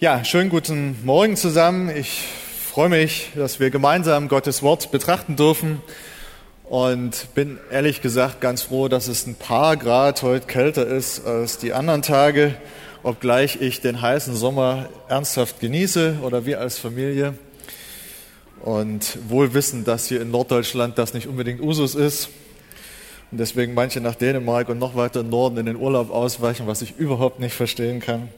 Ja, schönen guten Morgen zusammen. Ich freue mich, dass wir gemeinsam Gottes Wort betrachten dürfen und bin ehrlich gesagt ganz froh, dass es ein paar Grad heute kälter ist als die anderen Tage, obgleich ich den heißen Sommer ernsthaft genieße oder wir als Familie und wohl wissen, dass hier in Norddeutschland das nicht unbedingt Usus ist und deswegen manche nach Dänemark und noch weiter im Norden in den Urlaub ausweichen, was ich überhaupt nicht verstehen kann.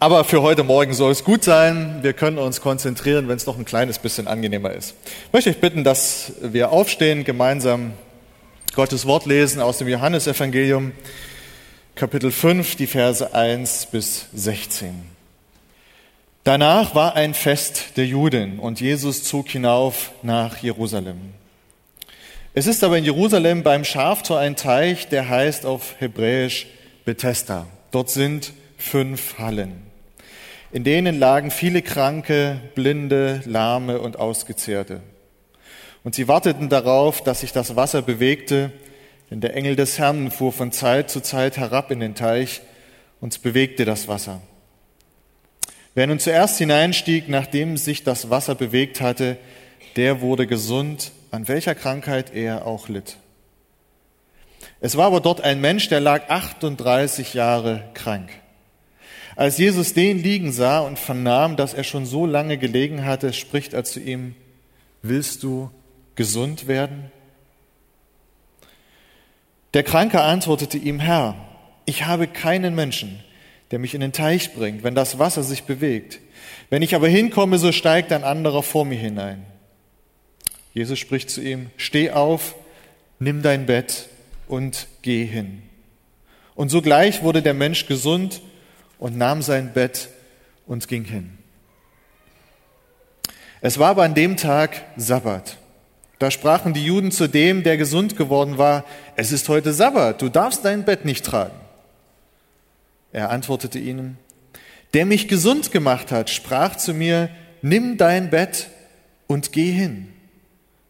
Aber für heute Morgen soll es gut sein. Wir können uns konzentrieren, wenn es noch ein kleines bisschen angenehmer ist. Ich möchte euch bitten, dass wir aufstehen, gemeinsam Gottes Wort lesen aus dem Johannesevangelium, Kapitel 5, die Verse 1 bis 16. Danach war ein Fest der Juden und Jesus zog hinauf nach Jerusalem. Es ist aber in Jerusalem beim Schaftor ein Teich, der heißt auf Hebräisch Bethesda. Dort sind fünf Hallen. In denen lagen viele Kranke, Blinde, Lahme und Ausgezehrte. Und sie warteten darauf, dass sich das Wasser bewegte, denn der Engel des Herrn fuhr von Zeit zu Zeit herab in den Teich und bewegte das Wasser. Wer nun zuerst hineinstieg, nachdem sich das Wasser bewegt hatte, der wurde gesund, an welcher Krankheit er auch litt. Es war aber dort ein Mensch, der lag 38 Jahre krank. Als Jesus den liegen sah und vernahm, dass er schon so lange gelegen hatte, spricht er zu ihm, willst du gesund werden? Der Kranke antwortete ihm, Herr, ich habe keinen Menschen, der mich in den Teich bringt, wenn das Wasser sich bewegt. Wenn ich aber hinkomme, so steigt ein anderer vor mir hinein. Jesus spricht zu ihm, steh auf, nimm dein Bett und geh hin. Und sogleich wurde der Mensch gesund und nahm sein Bett und ging hin. Es war aber an dem Tag Sabbat. Da sprachen die Juden zu dem, der gesund geworden war, es ist heute Sabbat, du darfst dein Bett nicht tragen. Er antwortete ihnen, der mich gesund gemacht hat, sprach zu mir, nimm dein Bett und geh hin.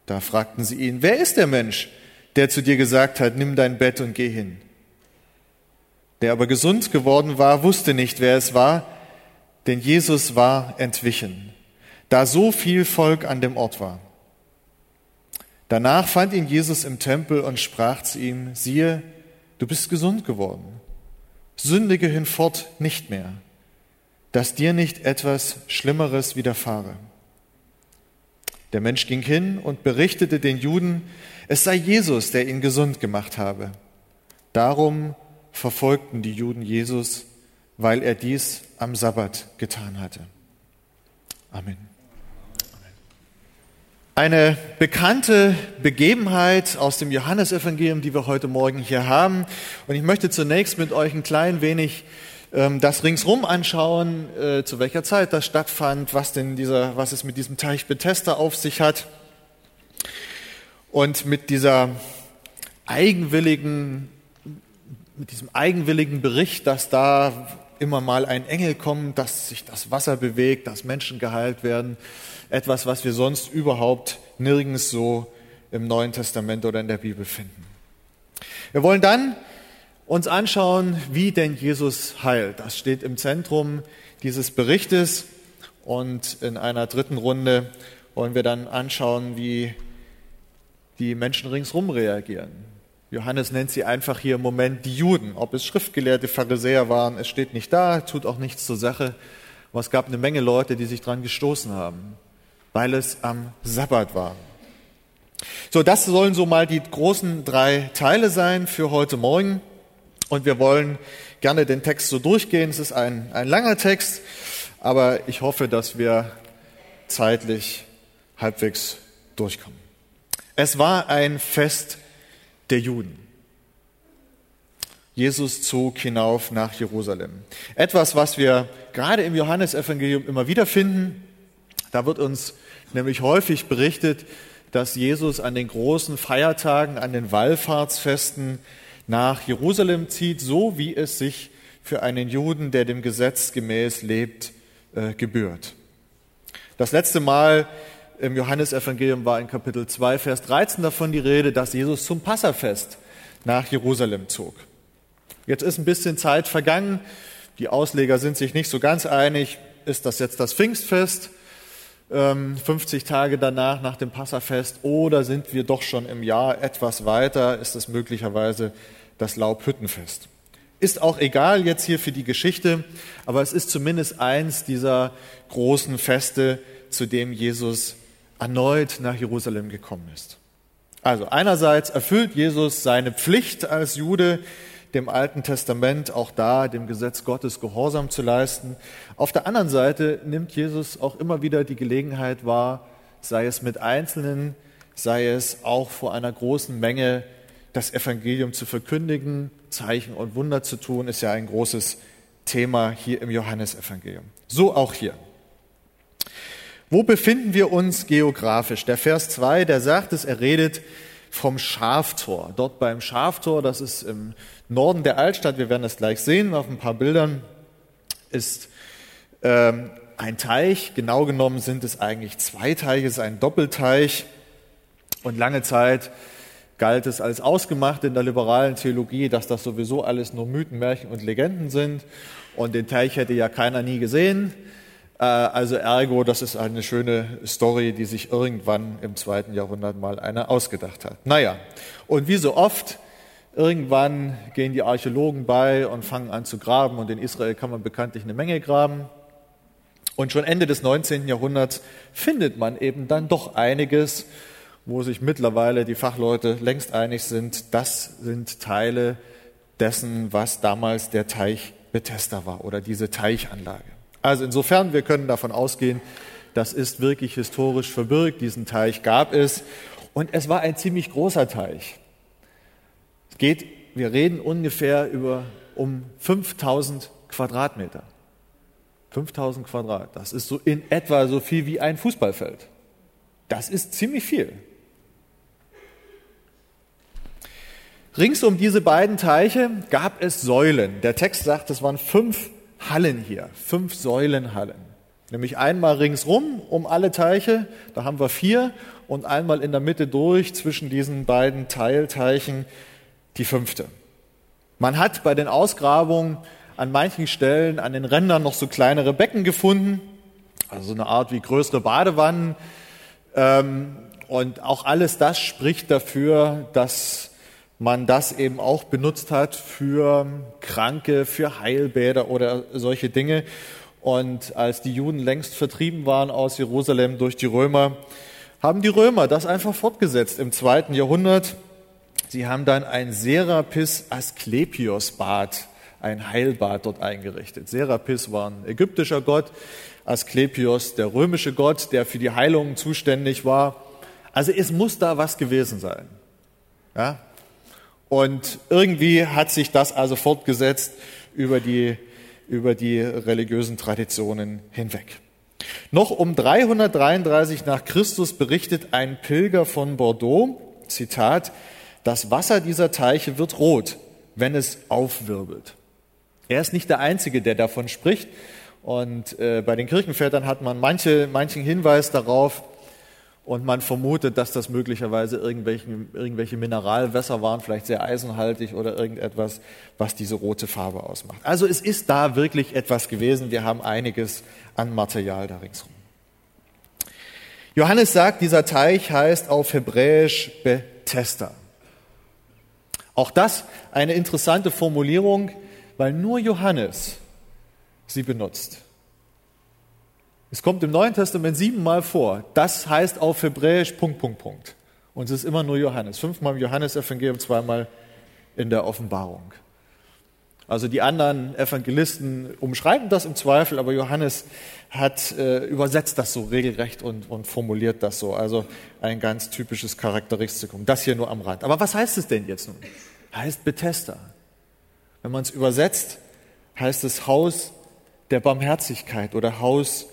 Da fragten sie ihn, wer ist der Mensch, der zu dir gesagt hat, nimm dein Bett und geh hin? Der aber gesund geworden war, wusste nicht, wer es war, denn Jesus war entwichen, da so viel Volk an dem Ort war. Danach fand ihn Jesus im Tempel und sprach zu ihm, siehe, du bist gesund geworden, sündige hinfort nicht mehr, dass dir nicht etwas Schlimmeres widerfahre. Der Mensch ging hin und berichtete den Juden, es sei Jesus, der ihn gesund gemacht habe. Darum verfolgten die Juden Jesus, weil er dies am Sabbat getan hatte. Amen. Eine bekannte Begebenheit aus dem Johannesevangelium, die wir heute Morgen hier haben. Und ich möchte zunächst mit euch ein klein wenig ähm, das ringsrum anschauen, äh, zu welcher Zeit das stattfand, was denn dieser, was es mit diesem Teich Bethesda auf sich hat. Und mit dieser eigenwilligen mit diesem eigenwilligen Bericht, dass da immer mal ein Engel kommt, dass sich das Wasser bewegt, dass Menschen geheilt werden. Etwas, was wir sonst überhaupt nirgends so im Neuen Testament oder in der Bibel finden. Wir wollen dann uns anschauen, wie denn Jesus heilt. Das steht im Zentrum dieses Berichtes. Und in einer dritten Runde wollen wir dann anschauen, wie die Menschen ringsherum reagieren. Johannes nennt sie einfach hier im Moment die Juden. Ob es schriftgelehrte Pharisäer waren, es steht nicht da, tut auch nichts zur Sache. Aber es gab eine Menge Leute, die sich dran gestoßen haben, weil es am Sabbat war. So, das sollen so mal die großen drei Teile sein für heute Morgen. Und wir wollen gerne den Text so durchgehen. Es ist ein, ein langer Text, aber ich hoffe, dass wir zeitlich halbwegs durchkommen. Es war ein Fest der Juden. Jesus zog hinauf nach Jerusalem. Etwas, was wir gerade im Johannesevangelium immer wieder finden. Da wird uns nämlich häufig berichtet, dass Jesus an den großen Feiertagen, an den Wallfahrtsfesten nach Jerusalem zieht, so wie es sich für einen Juden, der dem Gesetz gemäß lebt, äh, gebührt. Das letzte Mal im Johannesevangelium war in Kapitel 2, Vers 13 davon die Rede, dass Jesus zum Passafest nach Jerusalem zog. Jetzt ist ein bisschen Zeit vergangen. Die Ausleger sind sich nicht so ganz einig. ist das jetzt das Pfingstfest, 50 ähm, Tage danach nach dem Passafest, oder sind wir doch schon im Jahr etwas weiter, ist es möglicherweise das Laubhüttenfest. Ist auch egal jetzt hier für die Geschichte, aber es ist zumindest eins dieser großen Feste, zu dem Jesus erneut nach Jerusalem gekommen ist. Also einerseits erfüllt Jesus seine Pflicht als Jude, dem Alten Testament auch da dem Gesetz Gottes Gehorsam zu leisten. Auf der anderen Seite nimmt Jesus auch immer wieder die Gelegenheit wahr, sei es mit Einzelnen, sei es auch vor einer großen Menge, das Evangelium zu verkündigen, Zeichen und Wunder zu tun, ist ja ein großes Thema hier im Johannesevangelium. So auch hier. Wo befinden wir uns geografisch? Der Vers 2, der sagt es, er redet vom Schaftor. Dort beim Schaftor, das ist im Norden der Altstadt, wir werden das gleich sehen auf ein paar Bildern, ist ähm, ein Teich. Genau genommen sind es eigentlich zwei Teiche, es ist ein Doppelteich. Und lange Zeit galt es als ausgemacht in der liberalen Theologie, dass das sowieso alles nur Mythen, Märchen und Legenden sind. Und den Teich hätte ja keiner nie gesehen. Äh, also ergo, das ist eine schöne Story, die sich irgendwann im zweiten Jahrhundert mal einer ausgedacht hat. Naja, und wie so oft, irgendwann gehen die Archäologen bei und fangen an zu graben und in Israel kann man bekanntlich eine Menge graben. Und schon Ende des 19. Jahrhunderts findet man eben dann doch einiges, wo sich mittlerweile die Fachleute längst einig sind, das sind Teile dessen, was damals der Teich Bethesda war oder diese Teichanlage. Also insofern, wir können davon ausgehen, das ist wirklich historisch verbirgt. Diesen Teich gab es. Und es war ein ziemlich großer Teich. Es geht, wir reden ungefähr über um 5000 Quadratmeter. 5000 Quadrat. Das ist so in etwa so viel wie ein Fußballfeld. Das ist ziemlich viel. Rings um diese beiden Teiche gab es Säulen. Der Text sagt, es waren fünf Hallen hier, fünf Säulenhallen. Nämlich einmal ringsrum um alle Teiche, da haben wir vier, und einmal in der Mitte durch zwischen diesen beiden Teilteichen die fünfte. Man hat bei den Ausgrabungen an manchen Stellen an den Rändern noch so kleinere Becken gefunden, also so eine Art wie größere Badewannen. Ähm, und auch alles das spricht dafür, dass man das eben auch benutzt hat für Kranke, für Heilbäder oder solche Dinge. Und als die Juden längst vertrieben waren aus Jerusalem durch die Römer, haben die Römer das einfach fortgesetzt im zweiten Jahrhundert. Sie haben dann ein Serapis Asklepios Bad, ein Heilbad dort eingerichtet. Serapis war ein ägyptischer Gott, Asklepios der römische Gott, der für die Heilungen zuständig war. Also es muss da was gewesen sein. Ja, und irgendwie hat sich das also fortgesetzt über die, über die religiösen Traditionen hinweg. Noch um 333 nach Christus berichtet ein Pilger von Bordeaux, Zitat, das Wasser dieser Teiche wird rot, wenn es aufwirbelt. Er ist nicht der Einzige, der davon spricht. Und äh, bei den Kirchenvätern hat man manche, manchen Hinweis darauf, und man vermutet, dass das möglicherweise irgendwelche Mineralwässer waren, vielleicht sehr eisenhaltig oder irgendetwas, was diese rote Farbe ausmacht. Also es ist da wirklich etwas gewesen. Wir haben einiges an Material da ringsherum. Johannes sagt, dieser Teich heißt auf Hebräisch Bethesda. Auch das eine interessante Formulierung, weil nur Johannes sie benutzt. Es kommt im Neuen Testament siebenmal vor. Das heißt auf Hebräisch Punkt, Punkt, Punkt. Und es ist immer nur Johannes. Fünfmal im Johannesevangelium, zweimal in der Offenbarung. Also die anderen Evangelisten umschreiben das im Zweifel, aber Johannes hat äh, übersetzt das so regelrecht und, und formuliert das so. Also ein ganz typisches Charakteristikum. Das hier nur am Rand. Aber was heißt es denn jetzt nun? Heißt Bethesda. Wenn man es übersetzt, heißt es Haus der Barmherzigkeit oder Haus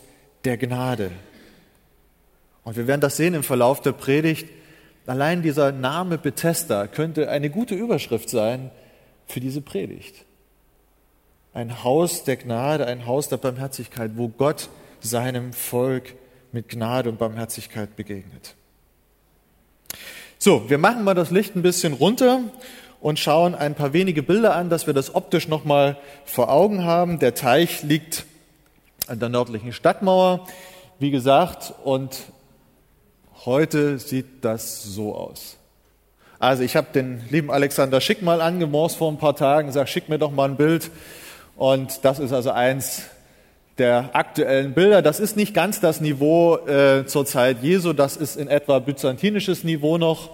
der Gnade. Und wir werden das sehen im Verlauf der Predigt. Allein dieser Name Bethesda könnte eine gute Überschrift sein für diese Predigt. Ein Haus der Gnade, ein Haus der Barmherzigkeit, wo Gott seinem Volk mit Gnade und Barmherzigkeit begegnet. So, wir machen mal das Licht ein bisschen runter und schauen ein paar wenige Bilder an, dass wir das optisch nochmal vor Augen haben. Der Teich liegt an der nördlichen Stadtmauer, wie gesagt, und heute sieht das so aus. Also ich habe den lieben Alexander Schick mal angemorst vor ein paar Tagen, sag, schick mir doch mal ein Bild. Und das ist also eins der aktuellen Bilder. Das ist nicht ganz das Niveau äh, zur Zeit Jesu, das ist in etwa byzantinisches Niveau noch.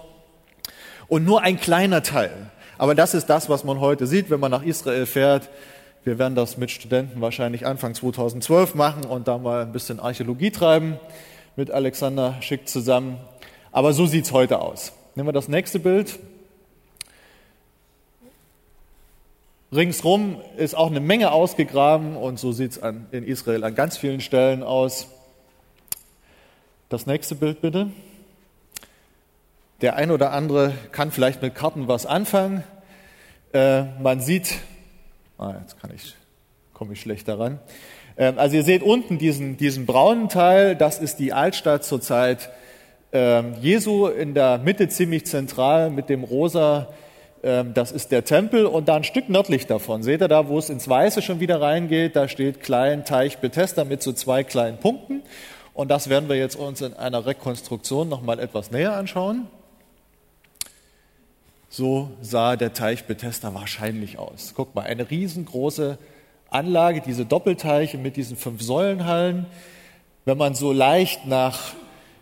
Und nur ein kleiner Teil. Aber das ist das, was man heute sieht, wenn man nach Israel fährt. Wir werden das mit Studenten wahrscheinlich Anfang 2012 machen und da mal ein bisschen Archäologie treiben mit Alexander Schick zusammen. Aber so sieht's heute aus. Nehmen wir das nächste Bild. Ringsrum ist auch eine Menge ausgegraben und so sieht es in Israel an ganz vielen Stellen aus. Das nächste Bild bitte. Der ein oder andere kann vielleicht mit Karten was anfangen. Äh, man sieht, ah, jetzt kann ich, komme ich schlecht daran. Äh, also ihr seht unten diesen, diesen braunen Teil, das ist die Altstadt zur Zeit äh, Jesu in der Mitte ziemlich zentral mit dem rosa ähm, das ist der Tempel und da ein Stück nördlich davon, seht ihr da, wo es ins Weiße schon wieder reingeht, da steht Klein Teich Bethesda mit so zwei kleinen Punkten. Und das werden wir jetzt uns in einer Rekonstruktion nochmal etwas näher anschauen. So sah der Teich Bethesda wahrscheinlich aus. Guck mal, eine riesengroße Anlage, diese Doppelteiche mit diesen fünf Säulenhallen. Wenn man so leicht nach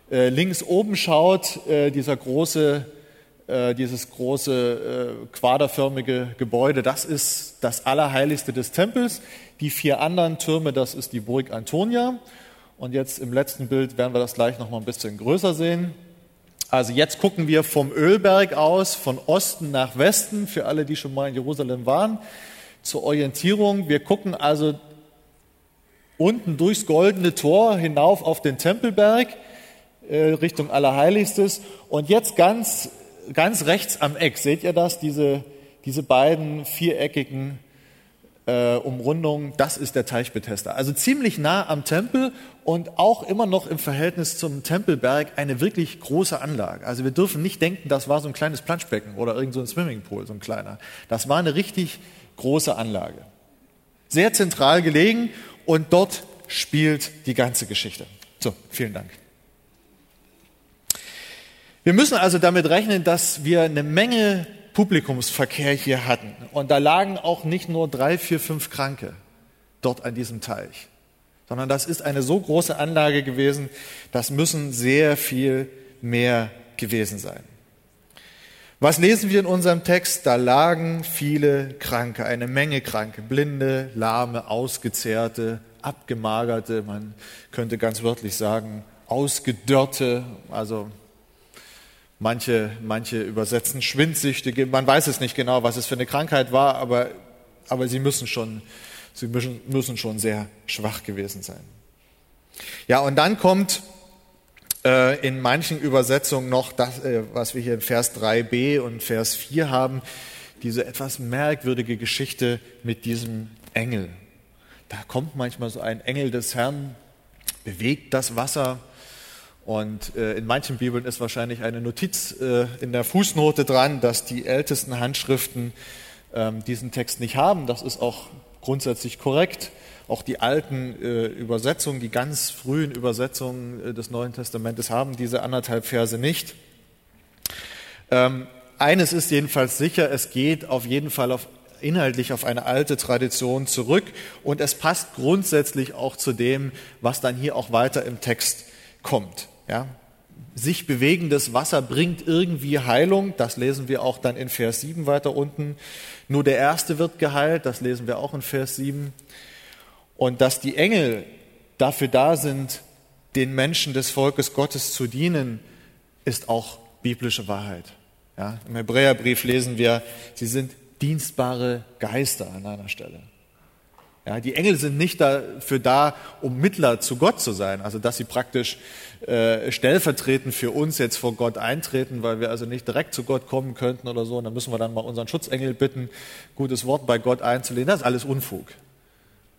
äh, links oben schaut, äh, dieser große äh, dieses große äh, quaderförmige Gebäude, das ist das Allerheiligste des Tempels. Die vier anderen Türme, das ist die Burg Antonia. Und jetzt im letzten Bild werden wir das gleich noch mal ein bisschen größer sehen. Also jetzt gucken wir vom Ölberg aus, von Osten nach Westen, für alle, die schon mal in Jerusalem waren, zur Orientierung. Wir gucken also unten durchs goldene Tor hinauf auf den Tempelberg, äh, Richtung Allerheiligstes. Und jetzt ganz ganz rechts am Eck, seht ihr das? Diese, diese beiden viereckigen äh, Umrundungen, das ist der Teich Bethesda. Also ziemlich nah am Tempel und auch immer noch im Verhältnis zum Tempelberg eine wirklich große Anlage. Also wir dürfen nicht denken, das war so ein kleines Planschbecken oder irgend so ein Swimmingpool, so ein kleiner. Das war eine richtig große Anlage. Sehr zentral gelegen und dort spielt die ganze Geschichte. So, vielen Dank. Wir müssen also damit rechnen, dass wir eine Menge Publikumsverkehr hier hatten. Und da lagen auch nicht nur drei, vier, fünf Kranke dort an diesem Teich, sondern das ist eine so große Anlage gewesen, das müssen sehr viel mehr gewesen sein. Was lesen wir in unserem Text? Da lagen viele Kranke, eine Menge Kranke, blinde, lahme, ausgezehrte, abgemagerte, man könnte ganz wörtlich sagen, ausgedörrte, also Manche, manche übersetzen Schwindsüchtige. Man weiß es nicht genau, was es für eine Krankheit war, aber, aber sie müssen schon, sie müssen, müssen schon sehr schwach gewesen sein. Ja, und dann kommt äh, in manchen Übersetzungen noch das, äh, was wir hier in Vers 3b und Vers 4 haben, diese etwas merkwürdige Geschichte mit diesem Engel. Da kommt manchmal so ein Engel des Herrn, bewegt das Wasser und äh, in manchen Bibeln ist wahrscheinlich eine Notiz äh, in der Fußnote dran, dass die ältesten Handschriften ähm, diesen Text nicht haben. Das ist auch grundsätzlich korrekt. Auch die alten äh, Übersetzungen, die ganz frühen Übersetzungen äh, des Neuen Testamentes haben diese anderthalb Verse nicht. Ähm, eines ist jedenfalls sicher, es geht auf jeden Fall auf, inhaltlich auf eine alte Tradition zurück und es passt grundsätzlich auch zu dem, was dann hier auch weiter im Text kommt. Ja? Sich bewegendes Wasser bringt irgendwie Heilung. Das lesen wir auch dann in Vers 7 weiter unten. Nur der Erste wird geheilt. Das lesen wir auch in Vers 7. Und dass die Engel dafür da sind, den Menschen des Volkes Gottes zu dienen, ist auch biblische Wahrheit. Ja, Im Hebräerbrief lesen wir, sie sind dienstbare Geister an einer Stelle. Ja, die Engel sind nicht dafür da, um Mittler zu Gott zu sein, also dass sie praktisch äh, stellvertretend für uns jetzt vor Gott eintreten, weil wir also nicht direkt zu Gott kommen könnten oder so. Und dann müssen wir dann mal unseren Schutzengel bitten, gutes Wort bei Gott einzulehnen. Das ist alles Unfug.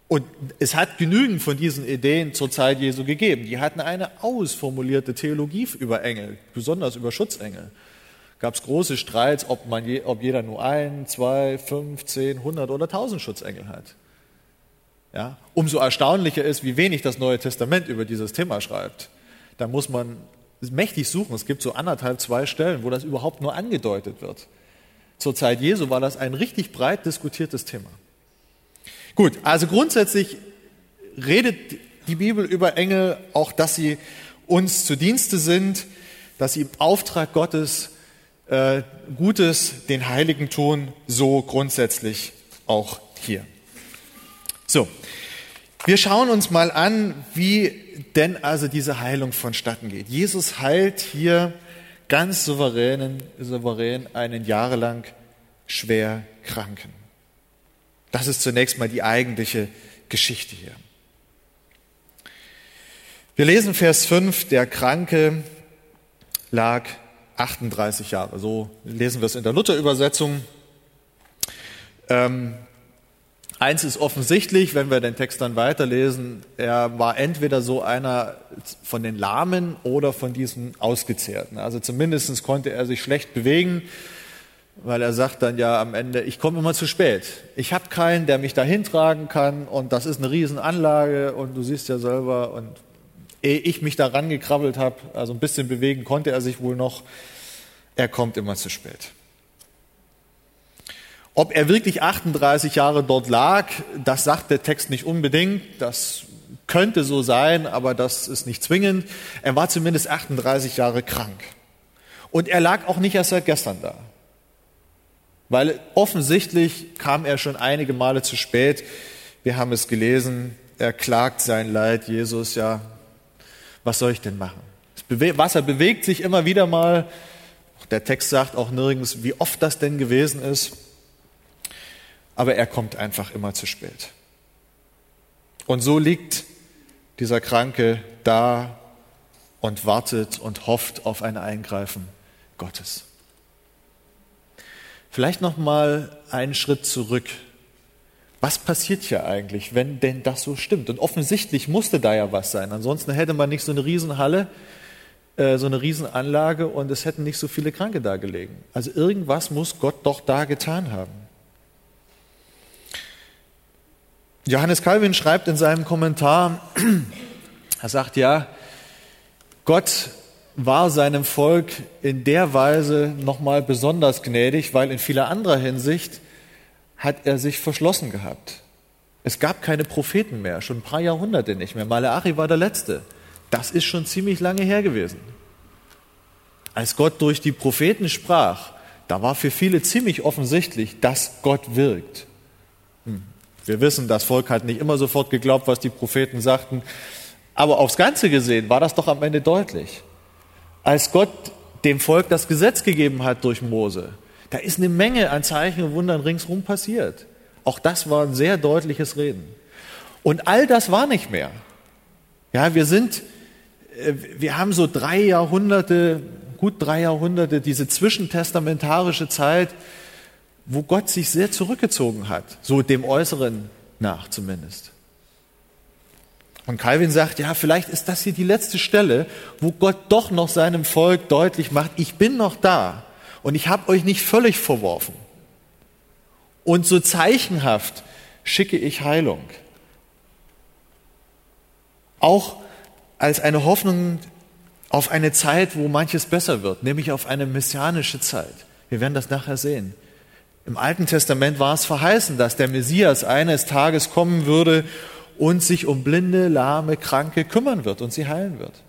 Und es hat genügend von diesen Ideen zur Zeit Jesu gegeben. Die hatten eine ausformulierte Theologie über Engel, besonders über Schutzengel. Gab es große Streits, ob, man je, ob jeder nur ein, zwei, fünf, zehn, hundert oder tausend Schutzengel hat. Ja? Umso erstaunlicher ist, wie wenig das Neue Testament über dieses Thema schreibt. Da muss man mächtig suchen. Es gibt so anderthalb, zwei Stellen, wo das überhaupt nur angedeutet wird. Zur Zeit Jesu war das ein richtig breit diskutiertes Thema. Gut, also grundsätzlich redet die Bibel über Engel auch, dass sie uns zu Dienste sind, dass sie im Auftrag Gottes äh, Gutes den Heiligen tun, so grundsätzlich auch hier. So, wir schauen uns mal an, wie denn also diese Heilung vonstatten geht. Jesus heilt hier ganz souverän, souverän einen jahrelang schwer Kranken. Das ist zunächst mal die eigentliche Geschichte hier. Wir lesen Vers 5, der Kranke lag 38 Jahre. So lesen wir es in der Luther-Übersetzung. Ähm, eins ist offensichtlich, wenn wir den Text dann weiterlesen, er war entweder so einer von den Lahmen oder von diesen Ausgezehrten. Also zumindest konnte er sich schlecht bewegen, weil er sagt dann ja am Ende, ich komme immer zu spät. Ich habe keinen, der mich dahin tragen kann und das ist eine Riesenanlage und du siehst ja selber und ehe ich mich da rangekrabbelt habe, also ein bisschen bewegen konnte er sich wohl noch, er kommt immer zu spät. Ob er wirklich 38 Jahre dort lag, das sagt der Text nicht unbedingt. Das könnte so sein, aber das ist nicht zwingend. Er war zumindest 38 Jahre krank. Und er lag auch nicht erst seit gestern da. Weil offensichtlich kam er schon einige Male zu spät. Wir haben es gelesen, er klagt sein Leid, Jesus, ja, was soll ich denn machen? Das Wasser bewegt sich immer wieder mal. Der Text sagt auch nirgends, wie oft das denn gewesen ist. Aber er kommt einfach immer zu spät. Und so liegt dieser Kranke da und wartet und hofft auf ein Eingreifen Gottes. Vielleicht noch mal einen Schritt zurück was passiert hier eigentlich, wenn denn das so stimmt? Und offensichtlich musste da ja was sein. Ansonsten hätte man nicht so eine Riesenhalle, äh, so eine Riesenanlage und es hätten nicht so viele Kranke da gelegen. Also irgendwas muss Gott doch da getan haben. Johannes Calvin schreibt in seinem Kommentar, er sagt ja, Gott war seinem Volk in der Weise nochmal besonders gnädig, weil in vieler anderer Hinsicht hat er sich verschlossen gehabt. Es gab keine Propheten mehr, schon ein paar Jahrhunderte nicht mehr. Malachi war der Letzte. Das ist schon ziemlich lange her gewesen. Als Gott durch die Propheten sprach, da war für viele ziemlich offensichtlich, dass Gott wirkt. Wir wissen, das Volk hat nicht immer sofort geglaubt, was die Propheten sagten, aber aufs Ganze gesehen war das doch am Ende deutlich. Als Gott dem Volk das Gesetz gegeben hat durch Mose, da ist eine Menge an Zeichen und Wundern ringsherum passiert. Auch das war ein sehr deutliches Reden. Und all das war nicht mehr. Ja, wir sind, äh, wir haben so drei Jahrhunderte, gut drei Jahrhunderte, diese zwischentestamentarische Zeit, wo Gott sich sehr zurückgezogen hat, so dem Äußeren nach zumindest. Und Calvin sagt, ja, vielleicht ist das hier die letzte Stelle, wo Gott doch noch seinem Volk deutlich macht, ich bin noch da. Und ich habe euch nicht völlig verworfen. Und so zeichenhaft schicke ich Heilung. Auch als eine Hoffnung auf eine Zeit, wo manches besser wird, nämlich auf eine messianische Zeit. Wir werden das nachher sehen. Im Alten Testament war es verheißen, dass der Messias eines Tages kommen würde und sich um blinde, lahme, kranke kümmern wird und sie heilen wird.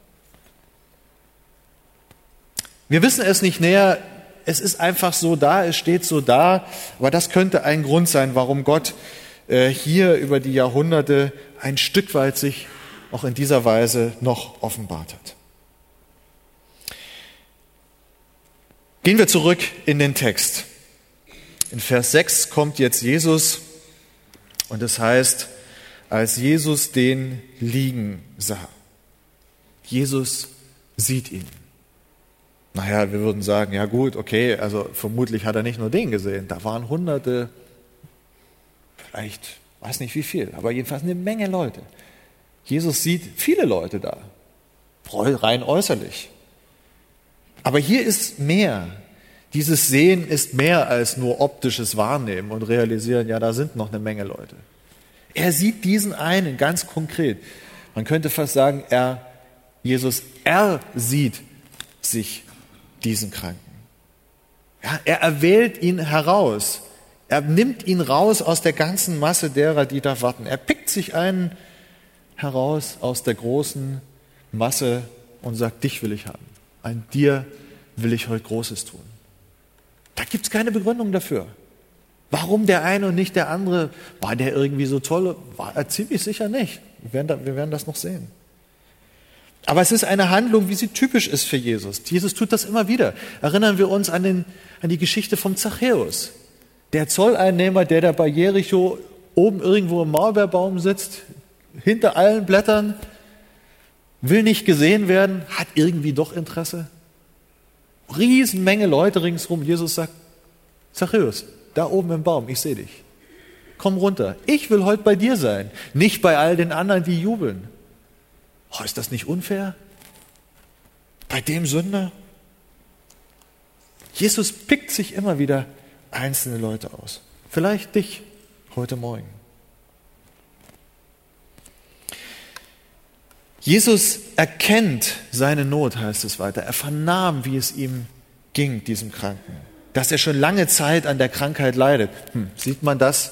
Wir wissen es nicht näher, es ist einfach so da, es steht so da, aber das könnte ein Grund sein, warum Gott äh, hier über die Jahrhunderte ein Stück weit sich auch in dieser Weise noch offenbart hat. Gehen wir zurück in den Text. In Vers 6 kommt jetzt Jesus und es heißt, als Jesus den liegen sah. Jesus sieht ihn. Naja, wir würden sagen, ja gut, okay, also vermutlich hat er nicht nur den gesehen, da waren hunderte, vielleicht, weiß nicht wie viel, aber jedenfalls eine Menge Leute. Jesus sieht viele Leute da, rein äußerlich. Aber hier ist mehr. Dieses Sehen ist mehr als nur optisches Wahrnehmen und realisieren, ja, da sind noch eine Menge Leute. Er sieht diesen einen ganz konkret. Man könnte fast sagen, er, Jesus, er sieht sich diesen Kranken. Ja, er erwählt ihn heraus. Er nimmt ihn raus aus der ganzen Masse derer, die da warten. Er pickt sich einen heraus aus der großen Masse und sagt, dich will ich haben. An dir will ich heute Großes tun. Da gibt es keine Begründung dafür. Warum der eine und nicht der andere? War der irgendwie so toll? War er ziemlich sicher nicht. Wir werden, da, wir werden das noch sehen. Aber es ist eine Handlung, wie sie typisch ist für Jesus. Jesus tut das immer wieder. Erinnern wir uns an, den, an die Geschichte vom Zachäus. Der Zolleinnehmer, der da bei Jericho oben irgendwo im Maulbeerbaum sitzt, hinter allen Blättern, will nicht gesehen werden, hat irgendwie doch Interesse. Riesenmenge Leute ringsherum. Jesus sagt, Zachäus, da oben im Baum, ich sehe dich. Komm runter. Ich will heute bei dir sein, nicht bei all den anderen, die jubeln. Oh, ist das nicht unfair? Bei dem Sünder? Jesus pickt sich immer wieder einzelne Leute aus. Vielleicht dich heute Morgen. Jesus erkennt seine Not, heißt es weiter. Er vernahm, wie es ihm ging, diesem Kranken. Dass er schon lange Zeit an der Krankheit leidet. Hm, sieht man das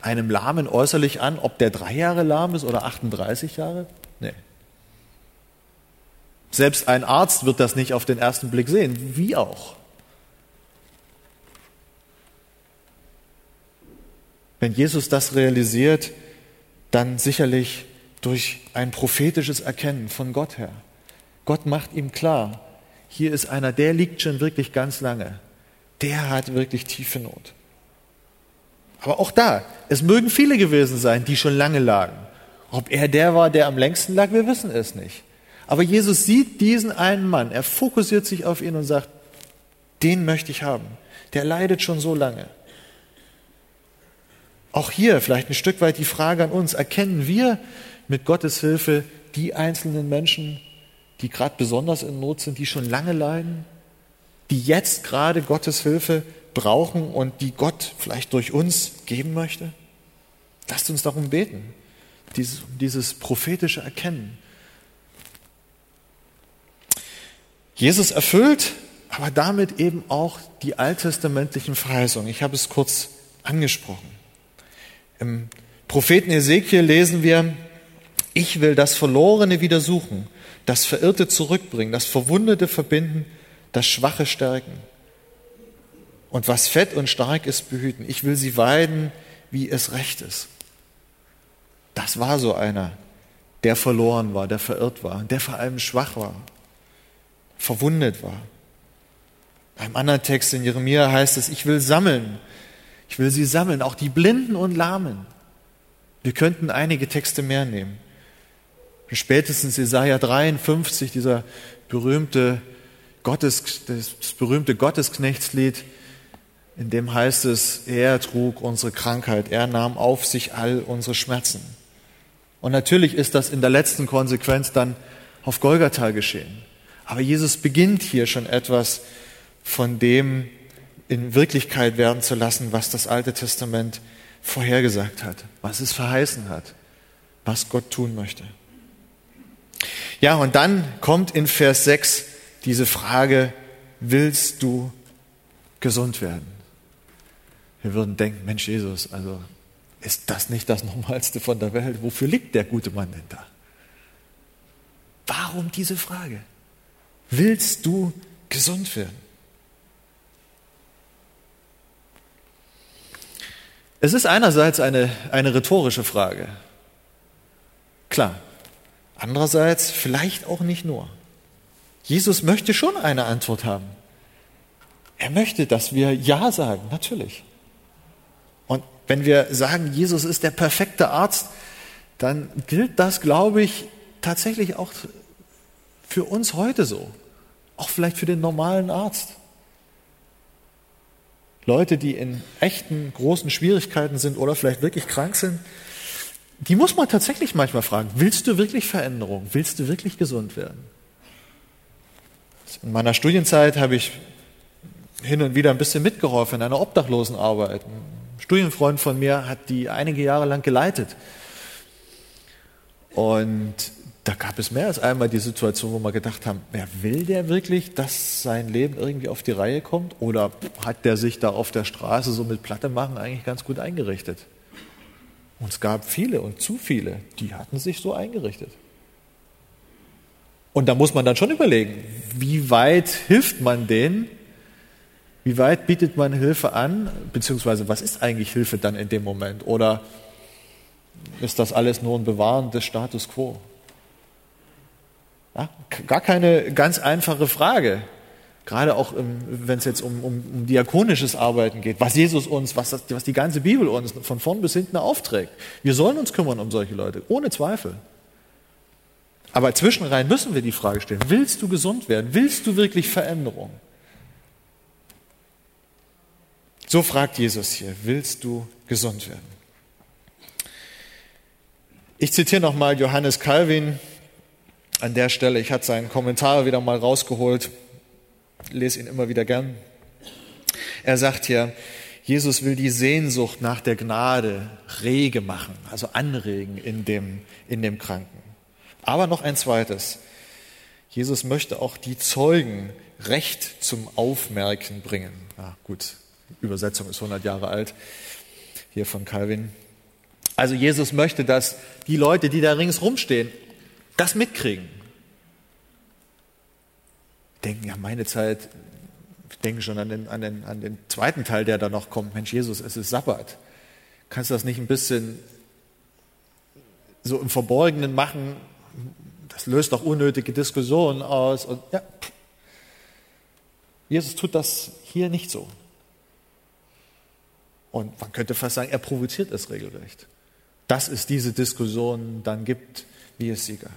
einem Lahmen äußerlich an, ob der drei Jahre lahm ist oder 38 Jahre? Nee. Selbst ein Arzt wird das nicht auf den ersten Blick sehen. Wie auch. Wenn Jesus das realisiert, dann sicherlich durch ein prophetisches Erkennen von Gott her. Gott macht ihm klar, hier ist einer, der liegt schon wirklich ganz lange. Der hat wirklich tiefe Not. Aber auch da, es mögen viele gewesen sein, die schon lange lagen. Ob er der war, der am längsten lag, wir wissen es nicht. Aber Jesus sieht diesen einen Mann, er fokussiert sich auf ihn und sagt, den möchte ich haben. Der leidet schon so lange. Auch hier vielleicht ein Stück weit die Frage an uns, erkennen wir mit Gottes Hilfe die einzelnen Menschen, die gerade besonders in Not sind, die schon lange leiden, die jetzt gerade Gottes Hilfe brauchen und die Gott vielleicht durch uns geben möchte? Lasst uns darum beten, dieses, dieses prophetische Erkennen. Jesus erfüllt aber damit eben auch die alttestamentlichen Verheißungen. Ich habe es kurz angesprochen. Im Propheten Ezekiel lesen wir, ich will das Verlorene wieder suchen, das Verirrte zurückbringen, das Verwundete verbinden, das Schwache stärken. Und was fett und stark ist, behüten. Ich will sie weiden, wie es recht ist. Das war so einer, der verloren war, der verirrt war, der vor allem schwach war, verwundet war. Beim anderen Text in Jeremia heißt es, ich will sammeln, ich will sie sammeln, auch die Blinden und Lahmen. Wir könnten einige Texte mehr nehmen. Spätestens Jesaja 53, dieser berühmte Gottes, das berühmte Gottesknechtslied, in dem heißt es, er trug unsere Krankheit, er nahm auf sich all unsere Schmerzen. Und natürlich ist das in der letzten Konsequenz dann auf Golgatha geschehen. Aber Jesus beginnt hier schon etwas von dem in Wirklichkeit werden zu lassen, was das Alte Testament vorhergesagt hat, was es verheißen hat, was Gott tun möchte. Ja, und dann kommt in Vers 6 diese Frage, willst du gesund werden? Wir würden denken, Mensch Jesus, also ist das nicht das Normalste von der Welt? Wofür liegt der gute Mann denn da? Warum diese Frage? Willst du gesund werden? Es ist einerseits eine, eine rhetorische Frage. Klar, Andererseits vielleicht auch nicht nur. Jesus möchte schon eine Antwort haben. Er möchte, dass wir Ja sagen, natürlich. Und wenn wir sagen, Jesus ist der perfekte Arzt, dann gilt das, glaube ich, tatsächlich auch für uns heute so. Auch vielleicht für den normalen Arzt. Leute, die in echten großen Schwierigkeiten sind oder vielleicht wirklich krank sind, die muss man tatsächlich manchmal fragen, willst du wirklich Veränderung? Willst du wirklich gesund werden? In meiner Studienzeit habe ich hin und wieder ein bisschen mitgeholfen in einer Obdachlosenarbeit. Studienfreund von mir hat die einige Jahre lang geleitet. Und da gab es mehr als einmal die Situation, wo wir gedacht haben, wer will der wirklich, dass sein Leben irgendwie auf die Reihe kommt? Oder hat der sich da auf der Straße so mit Platte machen eigentlich ganz gut eingerichtet? Und es gab viele und zu viele, die hatten sich so eingerichtet. Und da muss man dann schon überlegen, wie weit hilft man denen? Wie weit bietet man Hilfe an? Beziehungsweise was ist eigentlich Hilfe dann in dem Moment? Oder ist das alles nur ein Bewahren des Status quo? Ja, gar keine ganz einfache Frage. Gerade auch, wenn es jetzt um, um, um diakonisches Arbeiten geht, was Jesus uns, was, das, was die ganze Bibel uns von vorn bis hinten aufträgt. Wir sollen uns kümmern um solche Leute, ohne Zweifel. Aber zwischenrein müssen wir die Frage stellen, willst du gesund werden? Willst du wirklich Veränderung? So fragt Jesus hier, willst du gesund werden? Ich zitiere nochmal Johannes Calvin an der Stelle. Ich hatte seinen Kommentar wieder mal rausgeholt, lese ihn immer wieder gern. Er sagt hier, Jesus will die Sehnsucht nach der Gnade rege machen, also anregen in dem, in dem Kranken. Aber noch ein zweites. Jesus möchte auch die Zeugen Recht zum Aufmerken bringen. Ah, gut, Übersetzung ist 100 Jahre alt, hier von Calvin. Also Jesus möchte, dass die Leute, die da ringsrum stehen, das mitkriegen. Denken, ja, meine Zeit, ich denke schon an den, an, den, an den zweiten Teil, der da noch kommt. Mensch, Jesus, es ist Sabbat. Kannst du das nicht ein bisschen so im Verborgenen machen? Das löst doch unnötige Diskussionen aus. Und ja, Jesus tut das hier nicht so. Und man könnte fast sagen, er provoziert es regelrecht. Dass es diese Diskussion dann gibt, wie es sie gab.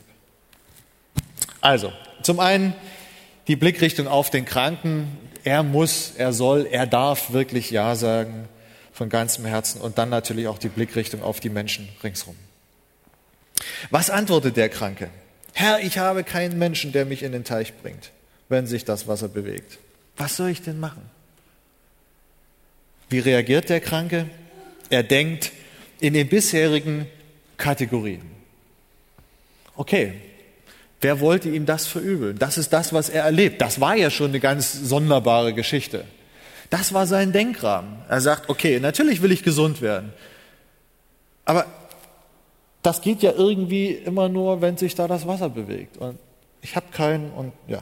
Also, zum einen die Blickrichtung auf den Kranken. Er muss, er soll, er darf wirklich Ja sagen von ganzem Herzen und dann natürlich auch die Blickrichtung auf die Menschen ringsherum. Was antwortet der Kranke? Herr, ich habe keinen Menschen, der mich in den Teich bringt, wenn sich das Wasser bewegt. Was soll ich denn machen? Wie reagiert der Kranke? Er denkt in den bisherigen Kategorien. Okay, wer wollte ihm das verübeln? Das ist das, was er erlebt. Das war ja schon eine ganz sonderbare Geschichte. Das war sein Denkrahmen. Er sagt, okay, natürlich will ich gesund werden. Aber das geht ja irgendwie immer nur, wenn sich da das Wasser bewegt. Und ich habe keinen und ja.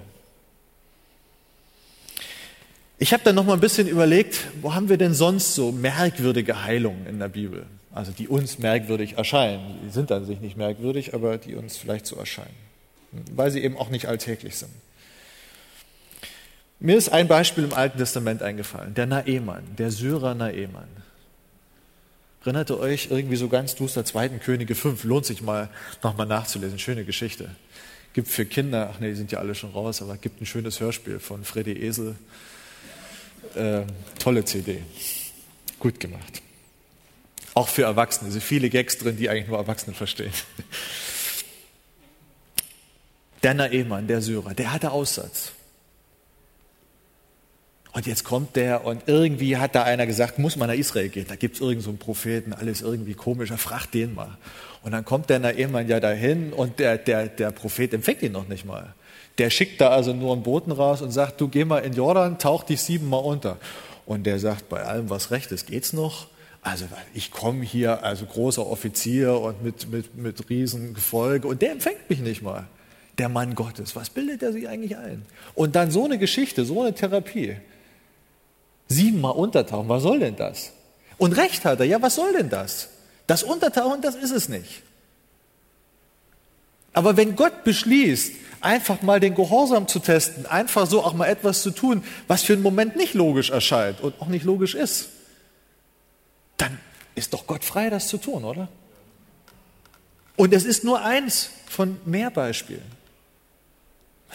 Ich habe dann noch mal ein bisschen überlegt, wo haben wir denn sonst so merkwürdige Heilungen in der Bibel? Also die uns merkwürdig erscheinen. Die sind an sich nicht merkwürdig, aber die uns vielleicht so erscheinen, weil sie eben auch nicht alltäglich sind. Mir ist ein Beispiel im Alten Testament eingefallen, der Naemann, der Syrer Naemann. Erinnert ihr euch irgendwie so ganz duster, Zweiten Könige 5, lohnt sich mal nochmal nachzulesen, schöne Geschichte. Gibt für Kinder, ach nee, die sind ja alle schon raus, aber gibt ein schönes Hörspiel von Freddy Esel. Äh, tolle CD, gut gemacht. Auch für Erwachsene, sind viele Gags drin, die eigentlich nur Erwachsene verstehen. Der Naemann, der Syrer, der hatte Aussatz. Und jetzt kommt der und irgendwie hat da einer gesagt, muss man nach Israel gehen. Da gibt es irgendeinen so Propheten, alles irgendwie komisch, er fragt den mal. Und dann kommt der Naemann ja dahin und der, der, der Prophet empfängt ihn noch nicht mal. Der schickt da also nur einen Boten raus und sagt, du geh mal in Jordan, tauch dich siebenmal unter. Und der sagt, bei allem was recht ist, geht's noch? Also ich komme hier, also großer Offizier und mit, mit, mit Riesengefolge und der empfängt mich nicht mal. Der Mann Gottes, was bildet er sich eigentlich ein? Und dann so eine Geschichte, so eine Therapie. Siebenmal untertauchen, was soll denn das? Und recht hat er, ja, was soll denn das? Das Untertauchen, das ist es nicht. Aber wenn Gott beschließt, einfach mal den Gehorsam zu testen, einfach so auch mal etwas zu tun, was für einen Moment nicht logisch erscheint und auch nicht logisch ist, dann ist doch Gott frei, das zu tun, oder? Und es ist nur eins von mehr Beispielen.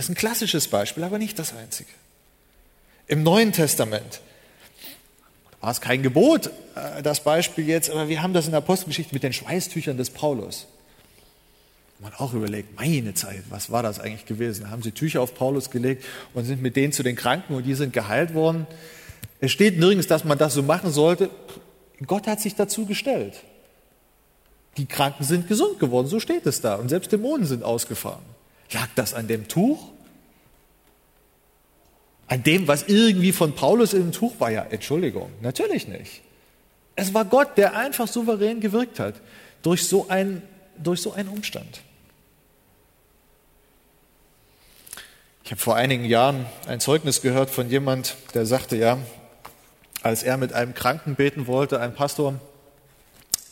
Das ist ein klassisches Beispiel, aber nicht das einzige. Im Neuen Testament war es kein Gebot, äh, das Beispiel jetzt, aber wir haben das in der Apostelgeschichte mit den Schweißtüchern des Paulus. Man auch überlegt, meine Zeit, was war das eigentlich gewesen? Da haben sie Tücher auf Paulus gelegt und sind mit denen zu den Kranken und die sind geheilt worden. Es steht nirgends, dass man das so machen sollte. Gott hat sich dazu gestellt. Die Kranken sind gesund geworden, so steht es da. Und selbst Dämonen sind ausgefahren. Lag das an dem Tuch? An dem, was irgendwie von Paulus im Tuch war? Ja, Entschuldigung, natürlich nicht. Es war Gott, der einfach souverän gewirkt hat durch so, ein, durch so einen Umstand. Ich habe vor einigen Jahren ein Zeugnis gehört von jemand, der sagte, ja, als er mit einem Kranken beten wollte, ein Pastor,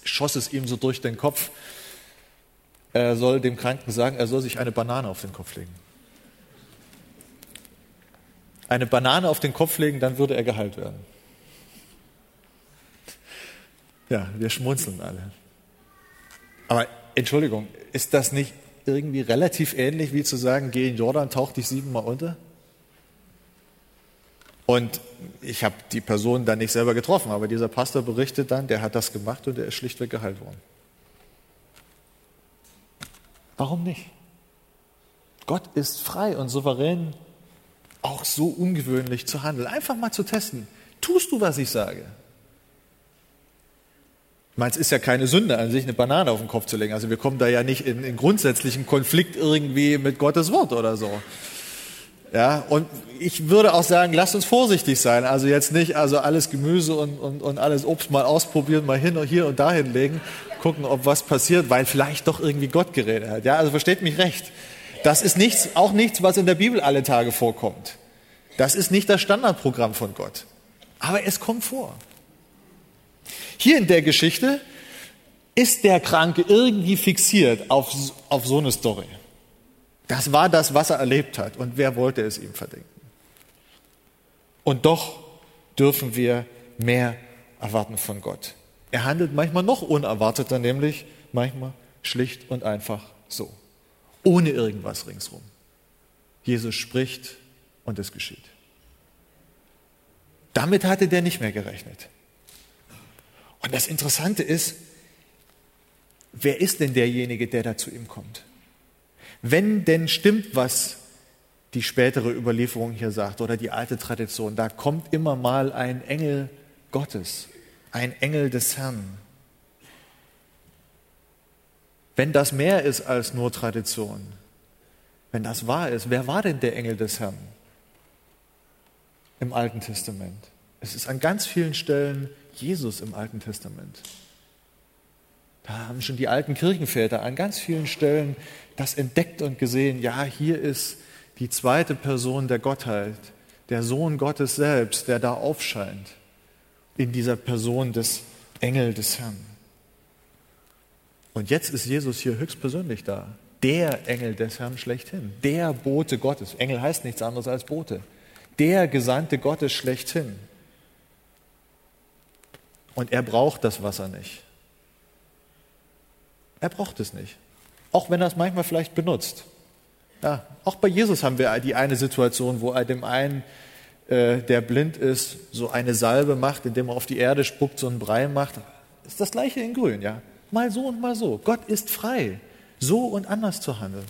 schoss es ihm so durch den Kopf, er soll dem Kranken sagen, er soll sich eine Banane auf den Kopf legen. Eine Banane auf den Kopf legen, dann würde er geheilt werden. Ja, wir schmunzeln alle. Aber Entschuldigung, ist das nicht irgendwie relativ ähnlich wie zu sagen, geh in Jordan, tauch dich siebenmal unter? Und ich habe die Person dann nicht selber getroffen, aber dieser Pastor berichtet dann, der hat das gemacht und er ist schlichtweg geheilt worden. Warum nicht? Gott ist frei und souverän, auch so ungewöhnlich zu handeln. Einfach mal zu testen. Tust du, was ich sage? Es ist ja keine Sünde an sich, eine Banane auf den Kopf zu legen. Also wir kommen da ja nicht in, in grundsätzlichen Konflikt irgendwie mit Gottes Wort oder so. Ja, und ich würde auch sagen, lasst uns vorsichtig sein. Also jetzt nicht, also alles Gemüse und, und, und alles Obst mal ausprobieren, mal hin und hier und dahin legen, gucken, ob was passiert, weil vielleicht doch irgendwie Gott geredet hat. Ja, also versteht mich recht. Das ist nichts, auch nichts, was in der Bibel alle Tage vorkommt. Das ist nicht das Standardprogramm von Gott. Aber es kommt vor. Hier in der Geschichte ist der Kranke irgendwie fixiert auf, auf so eine Story. Das war das, was er erlebt hat. Und wer wollte es ihm verdenken? Und doch dürfen wir mehr erwarten von Gott. Er handelt manchmal noch unerwarteter, nämlich manchmal schlicht und einfach so, ohne irgendwas ringsrum. Jesus spricht und es geschieht. Damit hatte der nicht mehr gerechnet. Und das Interessante ist, wer ist denn derjenige, der da zu ihm kommt? Wenn denn stimmt, was die spätere Überlieferung hier sagt oder die alte Tradition, da kommt immer mal ein Engel Gottes, ein Engel des Herrn. Wenn das mehr ist als nur Tradition, wenn das wahr ist, wer war denn der Engel des Herrn im Alten Testament? Es ist an ganz vielen Stellen Jesus im Alten Testament. Da haben schon die alten Kirchenväter an ganz vielen Stellen das entdeckt und gesehen. Ja, hier ist die zweite Person der Gottheit, der Sohn Gottes selbst, der da aufscheint in dieser Person des Engel des Herrn. Und jetzt ist Jesus hier höchstpersönlich da. Der Engel des Herrn schlechthin. Der Bote Gottes. Engel heißt nichts anderes als Bote. Der Gesandte Gottes schlechthin. Und er braucht das Wasser nicht. Er braucht es nicht. Auch wenn er es manchmal vielleicht benutzt. Ja, auch bei Jesus haben wir die eine Situation, wo er dem einen, äh, der blind ist, so eine Salbe macht, indem er auf die Erde spuckt, so einen Brei macht. Ist das gleiche in Grün, ja. Mal so und mal so. Gott ist frei, so und anders zu handeln.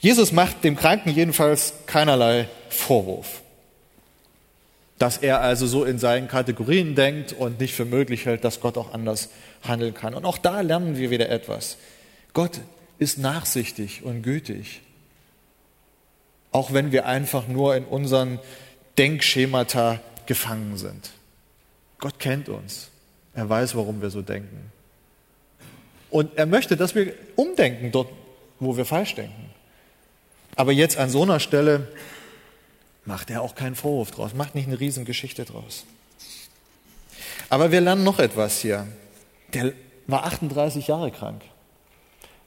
Jesus macht dem Kranken jedenfalls keinerlei Vorwurf dass er also so in seinen Kategorien denkt und nicht für möglich hält, dass Gott auch anders handeln kann. Und auch da lernen wir wieder etwas. Gott ist nachsichtig und gütig, auch wenn wir einfach nur in unseren Denkschemata gefangen sind. Gott kennt uns. Er weiß, warum wir so denken. Und er möchte, dass wir umdenken dort, wo wir falsch denken. Aber jetzt an so einer Stelle macht er auch keinen Vorwurf draus, macht nicht eine Riesengeschichte draus. Aber wir lernen noch etwas hier. Der war 38 Jahre krank.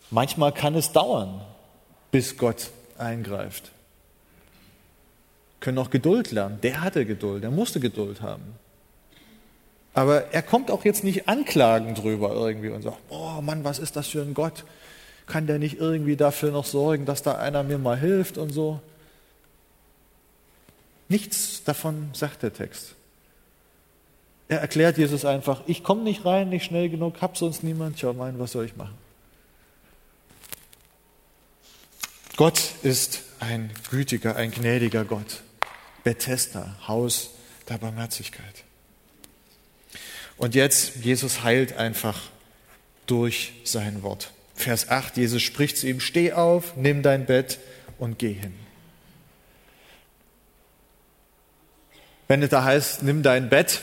Manchmal kann es dauern, bis Gott eingreift. Können auch Geduld lernen. Der hatte Geduld, der musste Geduld haben. Aber er kommt auch jetzt nicht anklagen drüber irgendwie und sagt, oh Mann, was ist das für ein Gott? Kann der nicht irgendwie dafür noch sorgen, dass da einer mir mal hilft und so? Nichts davon sagt der Text. Er erklärt Jesus einfach, ich komme nicht rein, nicht schnell genug, hab sonst niemand, tja mein, was soll ich machen? Gott ist ein gütiger, ein gnädiger Gott. Bethesda, Haus der Barmherzigkeit. Und jetzt, Jesus heilt einfach durch sein Wort. Vers 8, Jesus spricht zu ihm, steh auf, nimm dein Bett und geh hin. Wenn es da heißt, nimm dein Bett,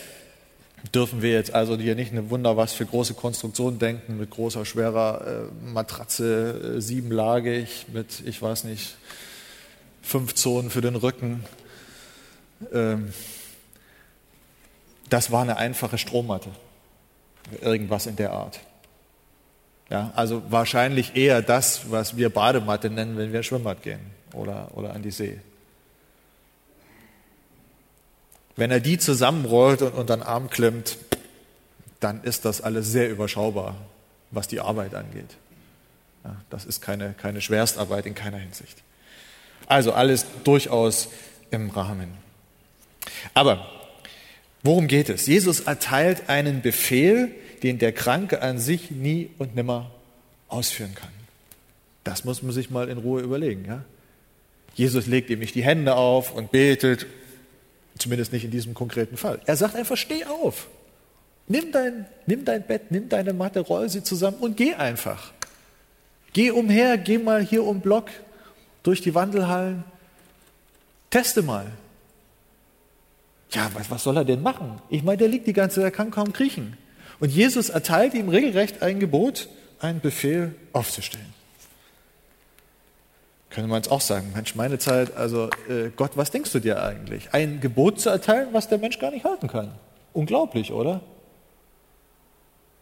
dürfen wir jetzt also hier nicht eine Wunder was für große Konstruktionen denken, mit großer, schwerer äh, Matratze, äh, siebenlagig, mit, ich weiß nicht, fünf Zonen für den Rücken. Ähm, das war eine einfache Strommatte, irgendwas in der Art. Ja, also wahrscheinlich eher das, was wir Badematte nennen, wenn wir Schwimmbad gehen oder, oder an die See. Wenn er die zusammenrollt und unter den Arm klemmt, dann ist das alles sehr überschaubar, was die Arbeit angeht. Ja, das ist keine, keine Schwerstarbeit in keiner Hinsicht. Also alles durchaus im Rahmen. Aber worum geht es? Jesus erteilt einen Befehl, den der Kranke an sich nie und nimmer ausführen kann. Das muss man sich mal in Ruhe überlegen. Ja? Jesus legt ihm nicht die Hände auf und betet, zumindest nicht in diesem konkreten Fall. Er sagt einfach, steh auf. Nimm dein, nimm dein Bett, nimm deine Matte, roll sie zusammen und geh einfach. Geh umher, geh mal hier um Block durch die Wandelhallen. Teste mal. Ja, was, was soll er denn machen? Ich meine, der liegt die ganze Zeit, er kann kaum kriechen. Und Jesus erteilt ihm regelrecht ein Gebot, einen Befehl aufzustellen. Könnte man jetzt auch sagen, Mensch, meine Zeit, also äh, Gott, was denkst du dir eigentlich? Ein Gebot zu erteilen, was der Mensch gar nicht halten kann. Unglaublich, oder?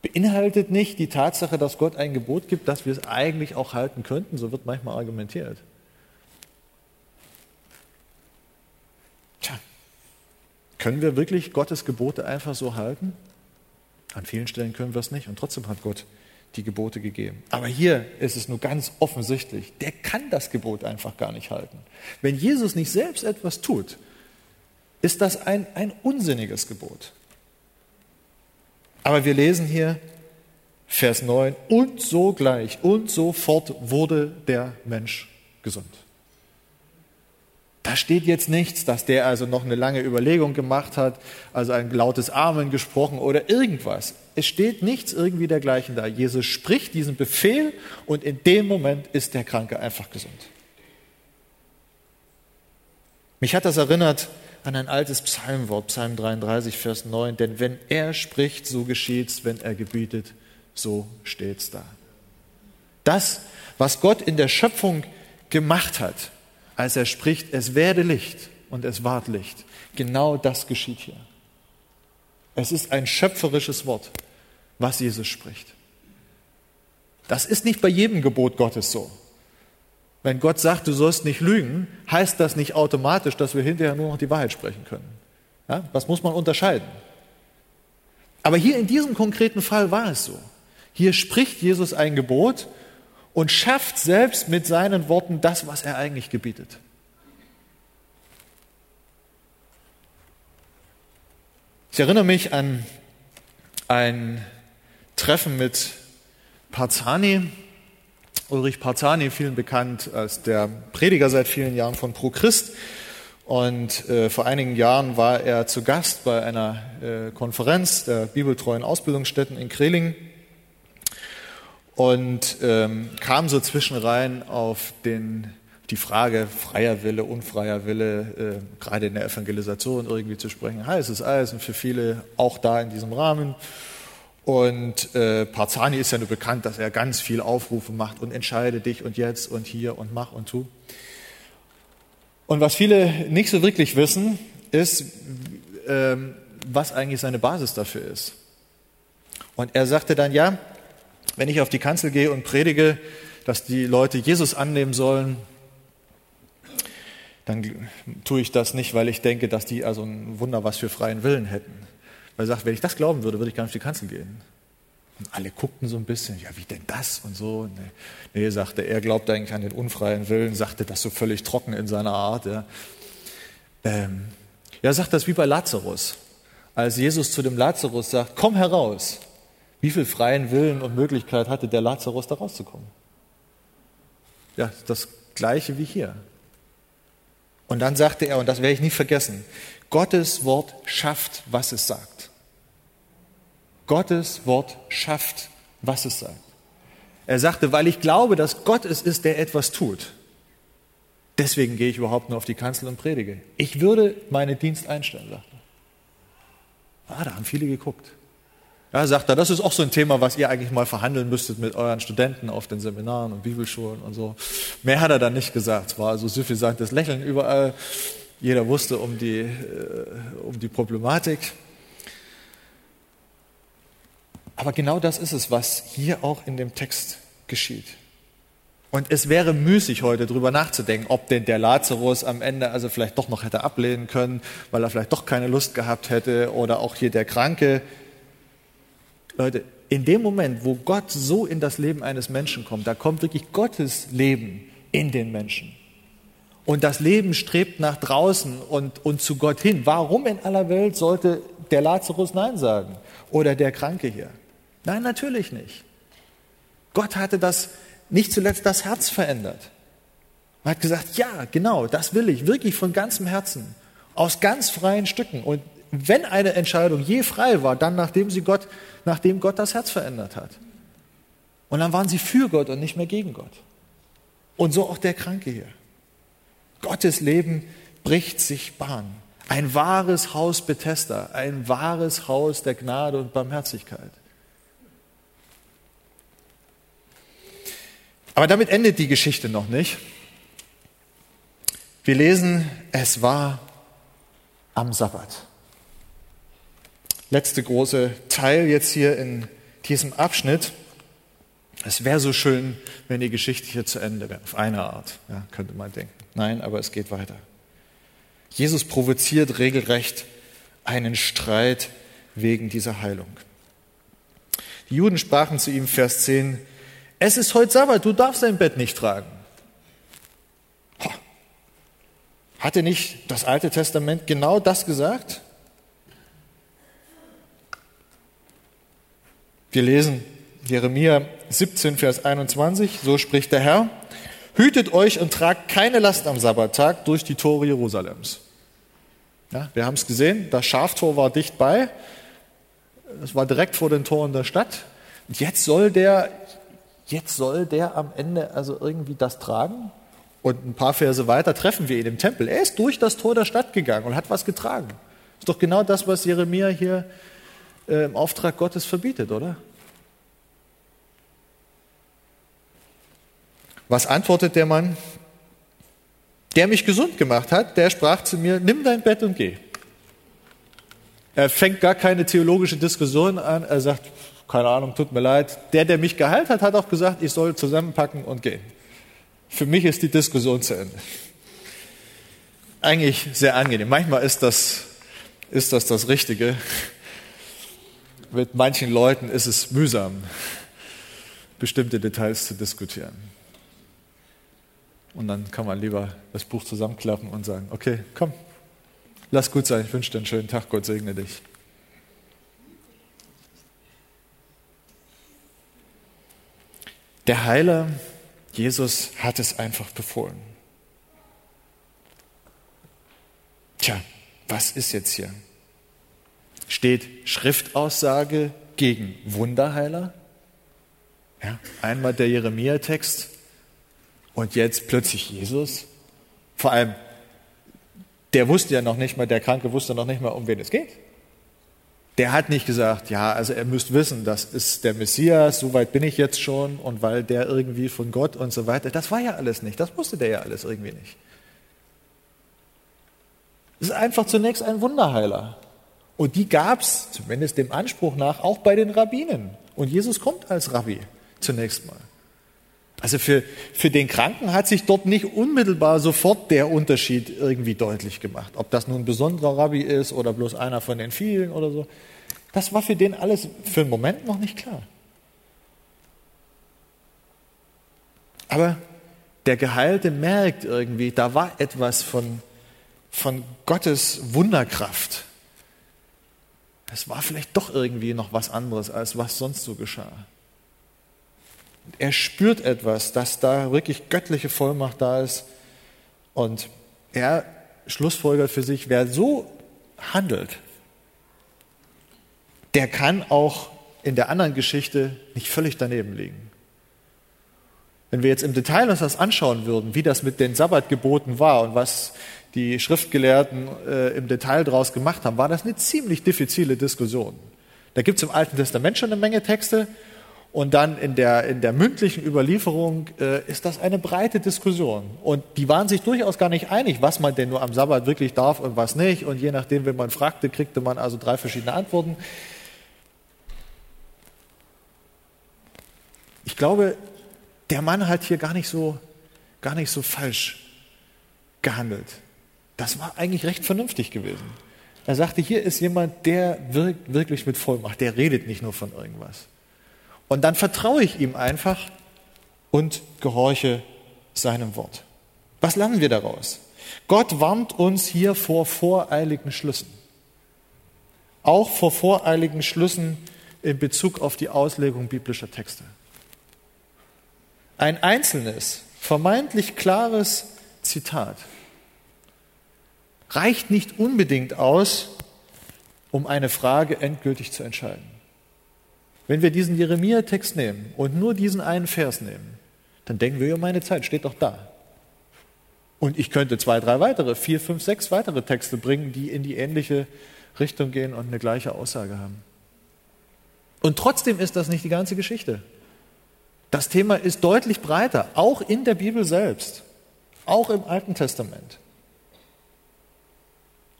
Beinhaltet nicht die Tatsache, dass Gott ein Gebot gibt, dass wir es eigentlich auch halten könnten, so wird manchmal argumentiert. Können wir wirklich Gottes Gebote einfach so halten? An vielen Stellen können wir es nicht und trotzdem hat Gott die Gebote gegeben. Aber hier ist es nur ganz offensichtlich, der kann das Gebot einfach gar nicht halten. Wenn Jesus nicht selbst etwas tut, ist das ein, ein unsinniges Gebot. Aber wir lesen hier Vers 9, und sogleich und sofort wurde der Mensch gesund. Da steht jetzt nichts, dass der also noch eine lange Überlegung gemacht hat, also ein lautes Amen gesprochen oder irgendwas. Es steht nichts irgendwie dergleichen da. Jesus spricht diesen Befehl und in dem Moment ist der Kranke einfach gesund. Mich hat das erinnert an ein altes Psalmwort, Psalm 33, Vers 9. Denn wenn er spricht, so geschieht's, wenn er gebietet, so steht's da. Das, was Gott in der Schöpfung gemacht hat, als er spricht, es werde Licht und es ward Licht. Genau das geschieht hier. Es ist ein schöpferisches Wort, was Jesus spricht. Das ist nicht bei jedem Gebot Gottes so. Wenn Gott sagt, du sollst nicht lügen, heißt das nicht automatisch, dass wir hinterher nur noch die Wahrheit sprechen können. Ja, das muss man unterscheiden. Aber hier in diesem konkreten Fall war es so. Hier spricht Jesus ein Gebot und schafft selbst mit seinen Worten das, was er eigentlich gebietet. Ich erinnere mich an ein Treffen mit Parzani. Ulrich Parzani, vielen bekannt als der Prediger seit vielen Jahren von Pro Christ. Und äh, vor einigen Jahren war er zu Gast bei einer äh, Konferenz der bibeltreuen Ausbildungsstätten in Kreling und ähm, kam so zwischenrein auf den, die Frage freier Wille, unfreier Wille, äh, gerade in der Evangelisation irgendwie zu sprechen. Heißes Eisen für viele, auch da in diesem Rahmen. Und äh, Parzani ist ja nur bekannt, dass er ganz viel Aufrufe macht und entscheide dich und jetzt und hier und mach und tu. Und was viele nicht so wirklich wissen, ist, ähm, was eigentlich seine Basis dafür ist. Und er sagte dann, ja, wenn ich auf die Kanzel gehe und predige, dass die Leute Jesus annehmen sollen, dann tue ich das nicht, weil ich denke, dass die also ein Wunder was für freien Willen hätten. Weil er sagt, wenn ich das glauben würde, würde ich gar nicht auf die Kanzel gehen. Und alle guckten so ein bisschen, ja, wie denn das und so. Nee, nee sagte er, glaubt eigentlich an den unfreien Willen, sagte das so völlig trocken in seiner Art. Ja, ähm, ja sagt das wie bei Lazarus. Als Jesus zu dem Lazarus sagt, komm heraus, wie viel freien Willen und Möglichkeit hatte der Lazarus, da rauszukommen? Ja, das gleiche wie hier. Und dann sagte er, und das werde ich nie vergessen, Gottes Wort schafft, was es sagt. Gottes Wort schafft, was es sagt. Er sagte, weil ich glaube, dass Gott es ist, der etwas tut. Deswegen gehe ich überhaupt nur auf die Kanzel und predige. Ich würde meinen Dienst einstellen, sagte er. Ah, da haben viele geguckt. Ja, sagt er, das ist auch so ein Thema, was ihr eigentlich mal verhandeln müsstet mit euren Studenten auf den Seminaren und Bibelschulen und so. Mehr hat er dann nicht gesagt. Es war also suffisantes Lächeln überall. Jeder wusste um die, äh, um die Problematik. Aber genau das ist es, was hier auch in dem Text geschieht. Und es wäre müßig, heute darüber nachzudenken, ob denn der Lazarus am Ende also vielleicht doch noch hätte ablehnen können, weil er vielleicht doch keine Lust gehabt hätte, oder auch hier der Kranke. Leute, in dem Moment, wo Gott so in das Leben eines Menschen kommt, da kommt wirklich Gottes Leben in den Menschen. Und das Leben strebt nach draußen und, und zu Gott hin. Warum in aller Welt sollte der Lazarus Nein sagen? Oder der Kranke hier? Nein, natürlich nicht. Gott hatte das nicht zuletzt das Herz verändert. Man hat gesagt, ja, genau, das will ich, wirklich von ganzem Herzen, aus ganz freien Stücken. Und wenn eine Entscheidung je frei war, dann nachdem sie Gott, nachdem Gott das Herz verändert hat. Und dann waren sie für Gott und nicht mehr gegen Gott. Und so auch der Kranke hier. Gottes Leben bricht sich Bahn. Ein wahres Haus Bethesda, ein wahres Haus der Gnade und Barmherzigkeit. Aber damit endet die Geschichte noch nicht. Wir lesen, es war am Sabbat. Letzte große Teil jetzt hier in diesem Abschnitt. Es wäre so schön, wenn die Geschichte hier zu Ende wäre, auf eine Art, ja, könnte man denken. Nein, aber es geht weiter. Jesus provoziert regelrecht einen Streit wegen dieser Heilung. Die Juden sprachen zu ihm, Vers 10, es ist heute Sabbat, du darfst dein Bett nicht tragen. Hatte nicht das Alte Testament genau das gesagt? Wir lesen Jeremia 17, Vers 21, so spricht der Herr, hütet euch und tragt keine Last am Sabbattag durch die Tore Jerusalems. Ja, wir haben es gesehen, das Schaftor war dicht bei, es war direkt vor den Toren der Stadt. Und jetzt soll der jetzt soll der am Ende also irgendwie das tragen? Und ein paar Verse weiter treffen wir ihn im Tempel. Er ist durch das Tor der Stadt gegangen und hat was getragen. Ist doch genau das, was Jeremia hier äh, im Auftrag Gottes verbietet, oder? Was antwortet der Mann? Der mich gesund gemacht hat, der sprach zu mir, nimm dein Bett und geh. Er fängt gar keine theologische Diskussion an. Er sagt, keine Ahnung, tut mir leid. Der, der mich geheilt hat, hat auch gesagt, ich soll zusammenpacken und gehen. Für mich ist die Diskussion zu Ende. Eigentlich sehr angenehm. Manchmal ist das, ist das das Richtige. Mit manchen Leuten ist es mühsam, bestimmte Details zu diskutieren. Und dann kann man lieber das Buch zusammenklappen und sagen, okay, komm, lass gut sein, ich wünsche dir einen schönen Tag, Gott segne dich. Der Heiler, Jesus, hat es einfach befohlen. Tja, was ist jetzt hier? Steht Schriftaussage gegen Wunderheiler? Ja, einmal der Jeremia-Text und jetzt plötzlich Jesus. Vor allem, der wusste ja noch nicht mal, der Kranke wusste noch nicht mal, um wen es geht. Der hat nicht gesagt, ja, also er müsst wissen, das ist der Messias, so weit bin ich jetzt schon und weil der irgendwie von Gott und so weiter. Das war ja alles nicht, das wusste der ja alles irgendwie nicht. Es ist einfach zunächst ein Wunderheiler. Und die gab es, zumindest dem Anspruch nach, auch bei den Rabbinen. Und Jesus kommt als Rabbi zunächst mal. Also für, für den Kranken hat sich dort nicht unmittelbar sofort der Unterschied irgendwie deutlich gemacht. Ob das nun ein besonderer Rabbi ist oder bloß einer von den vielen oder so. Das war für den alles für einen Moment noch nicht klar. Aber der Geheilte merkt irgendwie, da war etwas von, von Gottes Wunderkraft. Es war vielleicht doch irgendwie noch was anderes, als was sonst so geschah. Er spürt etwas, dass da wirklich göttliche Vollmacht da ist. Und er schlussfolgert für sich, wer so handelt, der kann auch in der anderen Geschichte nicht völlig daneben liegen. Wenn wir jetzt im Detail uns das anschauen würden, wie das mit den Sabbatgeboten war und was die Schriftgelehrten äh, im Detail daraus gemacht haben, war das eine ziemlich diffizile Diskussion. Da gibt es im Alten Testament schon eine Menge Texte und dann in der, in der mündlichen Überlieferung äh, ist das eine breite Diskussion. Und die waren sich durchaus gar nicht einig, was man denn nur am Sabbat wirklich darf und was nicht. Und je nachdem, wenn man fragte, kriegte man also drei verschiedene Antworten. Ich glaube, der Mann hat hier gar nicht so, gar nicht so falsch gehandelt. Das war eigentlich recht vernünftig gewesen. Er sagte, hier ist jemand, der wirkt wirklich mit Vollmacht, der redet nicht nur von irgendwas. Und dann vertraue ich ihm einfach und gehorche seinem Wort. Was lernen wir daraus? Gott warnt uns hier vor voreiligen Schlüssen. Auch vor voreiligen Schlüssen in Bezug auf die Auslegung biblischer Texte. Ein einzelnes, vermeintlich klares Zitat reicht nicht unbedingt aus, um eine Frage endgültig zu entscheiden. Wenn wir diesen Jeremia-Text nehmen und nur diesen einen Vers nehmen, dann denken wir, ja, meine Zeit steht doch da. Und ich könnte zwei, drei weitere, vier, fünf, sechs weitere Texte bringen, die in die ähnliche Richtung gehen und eine gleiche Aussage haben. Und trotzdem ist das nicht die ganze Geschichte. Das Thema ist deutlich breiter, auch in der Bibel selbst, auch im Alten Testament.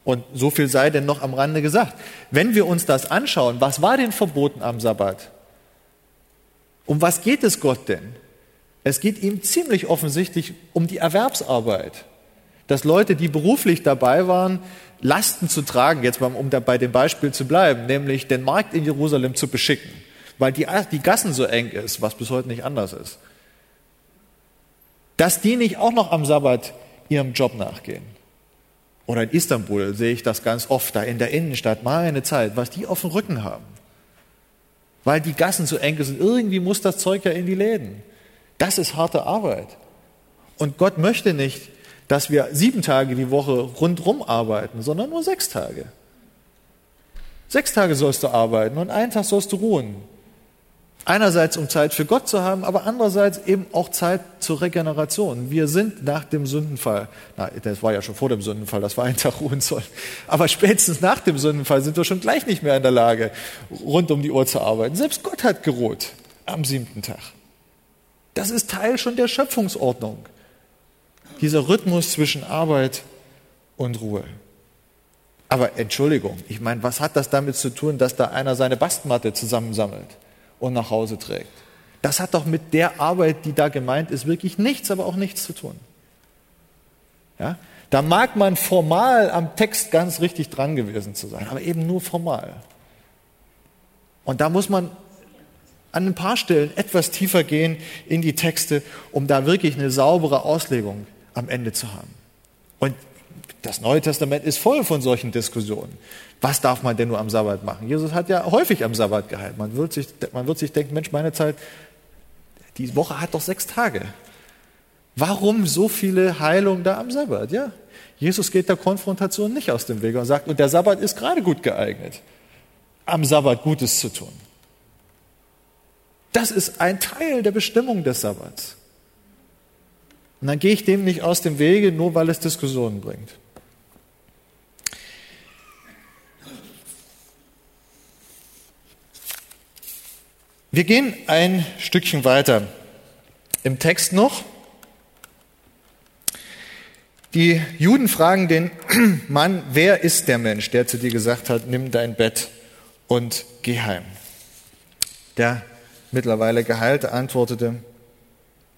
Und so viel sei denn noch am Rande gesagt. Wenn wir uns das anschauen, was war denn verboten am Sabbat? Um was geht es Gott denn? Es geht ihm ziemlich offensichtlich um die Erwerbsarbeit. Dass Leute, die beruflich dabei waren, Lasten zu tragen, jetzt mal um bei dem Beispiel zu bleiben, nämlich den Markt in Jerusalem zu beschicken, weil die, die Gassen so eng ist, was bis heute nicht anders ist. Dass die nicht auch noch am Sabbat ihrem Job nachgehen. Oder in Istanbul sehe ich das ganz oft, da in der Innenstadt, meine Zeit, was die auf dem Rücken haben. Weil die Gassen so eng sind. Irgendwie muss das Zeug ja in die Läden. Das ist harte Arbeit. Und Gott möchte nicht, dass wir sieben Tage die Woche rundrum arbeiten, sondern nur sechs Tage. Sechs Tage sollst du arbeiten und einen Tag sollst du ruhen. Einerseits, um Zeit für Gott zu haben, aber andererseits eben auch Zeit zur Regeneration. Wir sind nach dem Sündenfall, na, das war ja schon vor dem Sündenfall, das war ein Tag ruhen soll, aber spätestens nach dem Sündenfall sind wir schon gleich nicht mehr in der Lage, rund um die Uhr zu arbeiten. Selbst Gott hat geruht am siebten Tag. Das ist Teil schon der Schöpfungsordnung. Dieser Rhythmus zwischen Arbeit und Ruhe. Aber Entschuldigung, ich meine, was hat das damit zu tun, dass da einer seine Bastmatte zusammensammelt? Und nach Hause trägt. Das hat doch mit der Arbeit, die da gemeint ist, wirklich nichts, aber auch nichts zu tun. Ja? Da mag man formal am Text ganz richtig dran gewesen zu sein, aber eben nur formal. Und da muss man an ein paar Stellen etwas tiefer gehen in die Texte, um da wirklich eine saubere Auslegung am Ende zu haben. Und das Neue Testament ist voll von solchen Diskussionen. Was darf man denn nur am Sabbat machen? Jesus hat ja häufig am Sabbat geheilt. Man wird sich, man wird sich denken, Mensch, meine Zeit, die Woche hat doch sechs Tage. Warum so viele Heilungen da am Sabbat? Ja, Jesus geht der Konfrontation nicht aus dem Weg und sagt, und der Sabbat ist gerade gut geeignet, am Sabbat Gutes zu tun. Das ist ein Teil der Bestimmung des Sabbats. Und dann gehe ich dem nicht aus dem Wege, nur weil es Diskussionen bringt. Wir gehen ein Stückchen weiter im Text noch. Die Juden fragen den Mann, wer ist der Mensch, der zu dir gesagt hat, nimm dein Bett und geh heim. Der mittlerweile Geheilte antwortete,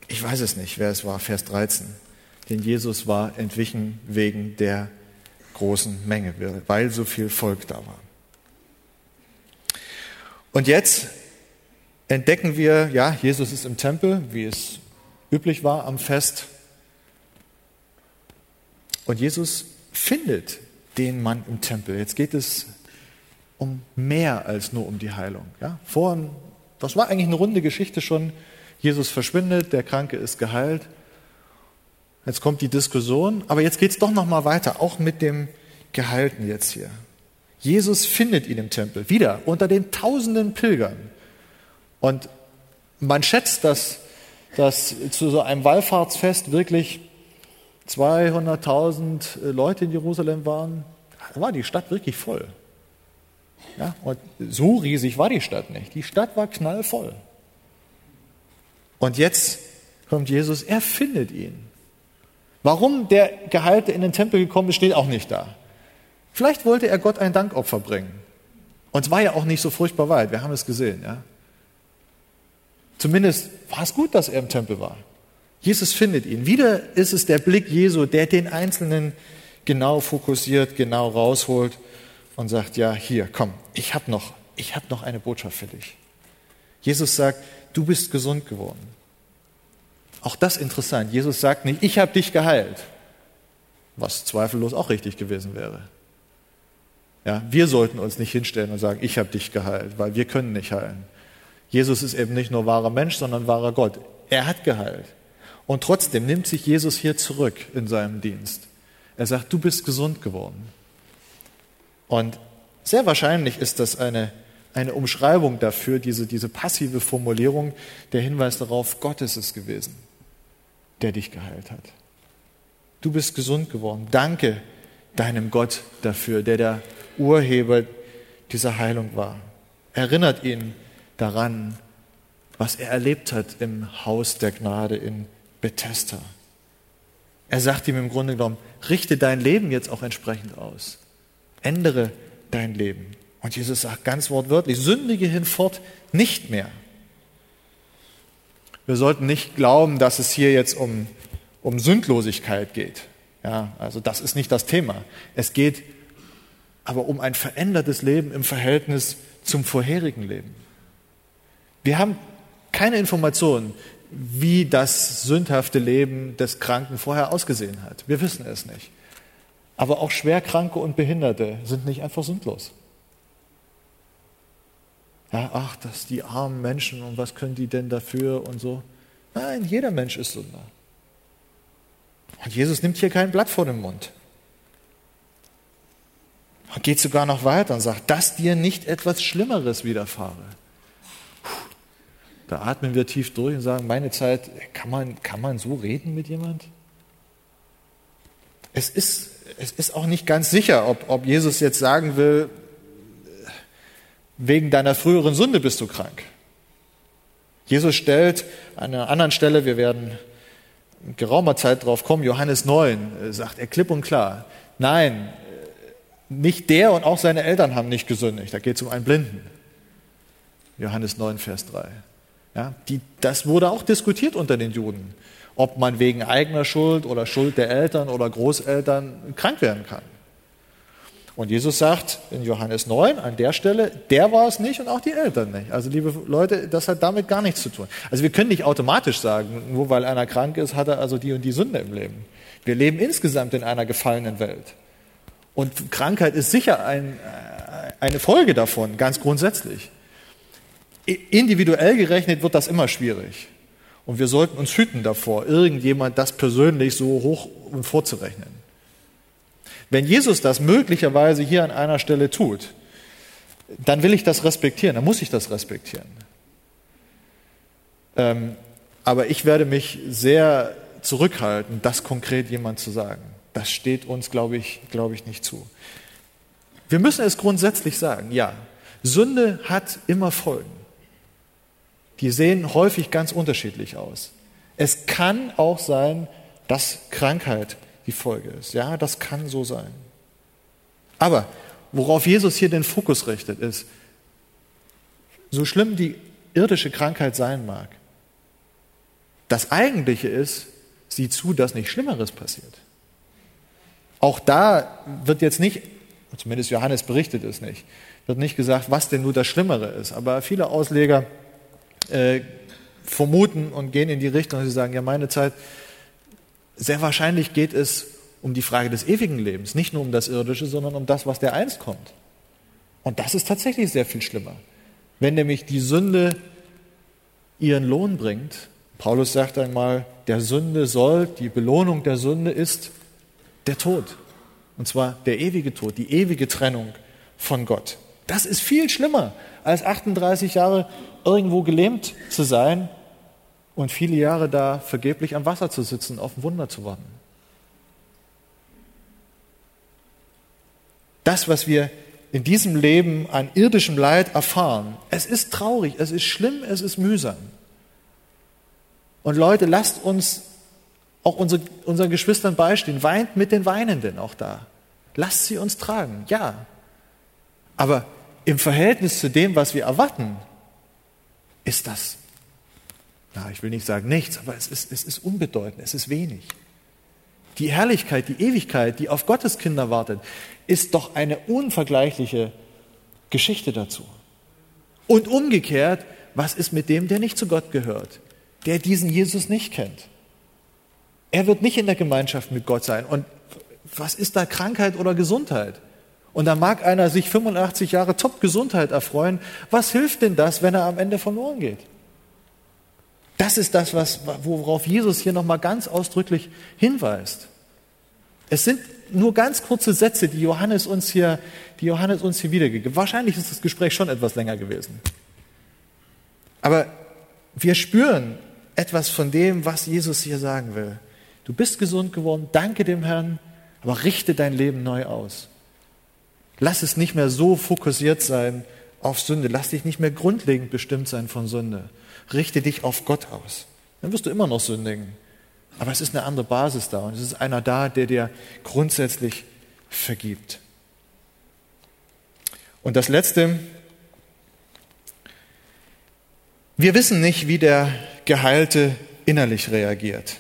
ich weiß es nicht, wer es war, Vers 13. Denn Jesus war entwichen wegen der großen Menge, weil so viel Volk da war. Und jetzt entdecken wir, ja, Jesus ist im Tempel, wie es üblich war am Fest. Und Jesus findet den Mann im Tempel. Jetzt geht es um mehr als nur um die Heilung. Ja, vorhin, das war eigentlich eine runde Geschichte schon. Jesus verschwindet, der Kranke ist geheilt. Jetzt kommt die Diskussion, aber jetzt geht es doch noch mal weiter, auch mit dem Geheilten jetzt hier. Jesus findet ihn im Tempel, wieder unter den tausenden Pilgern Und man schätzt, dass, dass zu so einem Wallfahrtsfest wirklich 200.000 Leute in Jerusalem waren. Da war die Stadt wirklich voll. Ja, und so riesig war die Stadt nicht. Die Stadt war knallvoll. Und jetzt kommt Jesus, er findet ihn. Warum der Geheilte in den Tempel gekommen ist, steht auch nicht da. Vielleicht wollte er Gott ein Dankopfer bringen. Und es war ja auch nicht so furchtbar weit, wir haben es gesehen. Ja? Zumindest war es gut, dass er im Tempel war. Jesus findet ihn. Wieder ist es der Blick Jesu, der den Einzelnen genau fokussiert, genau rausholt und sagt, ja, hier, komm, ich habe noch, ich habe noch eine Botschaft für dich. Jesus sagt, du bist gesund geworden. Auch das interessant. Jesus sagt nicht, ich habe dich geheilt, was zweifellos auch richtig gewesen wäre. Ja, wir sollten uns nicht hinstellen und sagen, ich habe dich geheilt, weil wir können nicht heilen. Jesus ist eben nicht nur wahrer Mensch, sondern wahrer Gott. Er hat geheilt. Und trotzdem nimmt sich Jesus hier zurück in seinem Dienst. Er sagt, du bist gesund geworden. Und sehr wahrscheinlich ist das eine, eine Umschreibung dafür, diese, diese passive Formulierung, der Hinweis darauf, Gott ist es gewesen, der dich geheilt hat. Du bist gesund geworden. Danke deinem Gott dafür, der der Urheber dieser Heilung war. Erinnert ihn daran, was er erlebt hat im Haus der Gnade in Bethesda. Er sagt ihm im Grunde genommen, richte dein Leben jetzt auch entsprechend aus. Ändere dein Leben. Und Jesus sagt ganz wortwörtlich, sündige hinfort nicht mehr. Wir sollten nicht glauben, dass es hier jetzt um, um Sündlosigkeit geht. Ja, also das ist nicht das Thema. Es geht aber um ein verändertes Leben im Verhältnis zum vorherigen Leben. Wir haben keine Informationen, wie das sündhafte Leben des Kranken vorher ausgesehen hat. Wir wissen es nicht. Aber auch Schwerkranke und Behinderte sind nicht einfach sündlos. Ja, ach, das die armen Menschen und was können die denn dafür und so. Nein, jeder Mensch ist Sünder. Und Jesus nimmt hier kein Blatt vor den Mund. Und geht sogar noch weiter und sagt, dass dir nicht etwas Schlimmeres widerfahre. Da atmen wir tief durch und sagen, meine Zeit, kann man, kann man so reden mit jemand? Es ist, es ist auch nicht ganz sicher, ob, ob Jesus jetzt sagen will, wegen deiner früheren Sünde bist du krank. Jesus stellt an einer anderen Stelle, wir werden in geraumer Zeit drauf kommen, Johannes 9, sagt er klipp und klar, nein, nicht der und auch seine Eltern haben nicht gesündigt. Da geht es um einen Blinden. Johannes 9, Vers 3. Ja, die, das wurde auch diskutiert unter den Juden, ob man wegen eigener Schuld oder Schuld der Eltern oder Großeltern krank werden kann. Und Jesus sagt in Johannes 9 an der Stelle, der war es nicht und auch die Eltern nicht. Also liebe Leute, das hat damit gar nichts zu tun. Also wir können nicht automatisch sagen, nur weil einer krank ist, hat er also die und die Sünde im Leben. Wir leben insgesamt in einer gefallenen Welt. Und Krankheit ist sicher ein, äh, eine Folge davon, ganz grundsätzlich. Individuell gerechnet wird das immer schwierig. Und wir sollten uns hüten davor, irgendjemand das persönlich so hoch vorzurechnen. Wenn Jesus das möglicherweise hier an einer Stelle tut, dann will ich das respektieren, dann muss ich das respektieren. Ähm, aber ich werde mich sehr zurückhalten, das konkret jemand zu sagen. Das steht uns, glaube ich, glaube ich, nicht zu. Wir müssen es grundsätzlich sagen, ja, Sünde hat immer Folgen die sehen häufig ganz unterschiedlich aus. Es kann auch sein, dass Krankheit die Folge ist. Ja, das kann so sein. Aber worauf Jesus hier den Fokus richtet, ist, so schlimm die irdische Krankheit sein mag, das Eigentliche ist, sieh zu, dass nicht Schlimmeres passiert. Auch da wird jetzt nicht, zumindest Johannes berichtet es nicht, wird nicht gesagt, was denn nur das Schlimmere ist. Aber viele Ausleger äh, vermuten und gehen in die Richtung, dass sie sagen, ja, meine Zeit, sehr wahrscheinlich geht es um die Frage des ewigen Lebens, nicht nur um das Irdische, sondern um das, was der einst kommt. Und das ist tatsächlich sehr viel schlimmer. Wenn nämlich die Sünde ihren Lohn bringt, Paulus sagt einmal, der Sünde soll, die Belohnung der Sünde ist der Tod. Und zwar der ewige Tod, die ewige Trennung von Gott. Das ist viel schlimmer, als 38 Jahre irgendwo gelähmt zu sein und viele Jahre da vergeblich am Wasser zu sitzen, auf ein Wunder zu warten. Das, was wir in diesem Leben an irdischem Leid erfahren, es ist traurig, es ist schlimm, es ist mühsam. Und Leute, lasst uns auch unsere, unseren Geschwistern beistehen. Weint mit den Weinenden auch da. Lasst sie uns tragen, ja. Aber im Verhältnis zu dem, was wir erwarten, ist das, na, ich will nicht sagen nichts, aber es ist, es ist unbedeutend, es ist wenig. Die Herrlichkeit, die Ewigkeit, die auf Gottes Kinder wartet, ist doch eine unvergleichliche Geschichte dazu. Und umgekehrt, was ist mit dem, der nicht zu Gott gehört, der diesen Jesus nicht kennt? Er wird nicht in der Gemeinschaft mit Gott sein. Und was ist da Krankheit oder Gesundheit? Und da mag einer sich 85 Jahre Top-Gesundheit erfreuen. Was hilft denn das, wenn er am Ende verloren geht? Das ist das, was, worauf Jesus hier nochmal ganz ausdrücklich hinweist. Es sind nur ganz kurze Sätze, die Johannes uns hier, die Johannes uns hier wiedergegeben. Wahrscheinlich ist das Gespräch schon etwas länger gewesen. Aber wir spüren etwas von dem, was Jesus hier sagen will. Du bist gesund geworden, danke dem Herrn, aber richte dein Leben neu aus. Lass es nicht mehr so fokussiert sein auf Sünde. Lass dich nicht mehr grundlegend bestimmt sein von Sünde. Richte dich auf Gott aus. Dann wirst du immer noch sündigen. Aber es ist eine andere Basis da und es ist einer da, der dir grundsätzlich vergibt. Und das Letzte, wir wissen nicht, wie der Geheilte innerlich reagiert.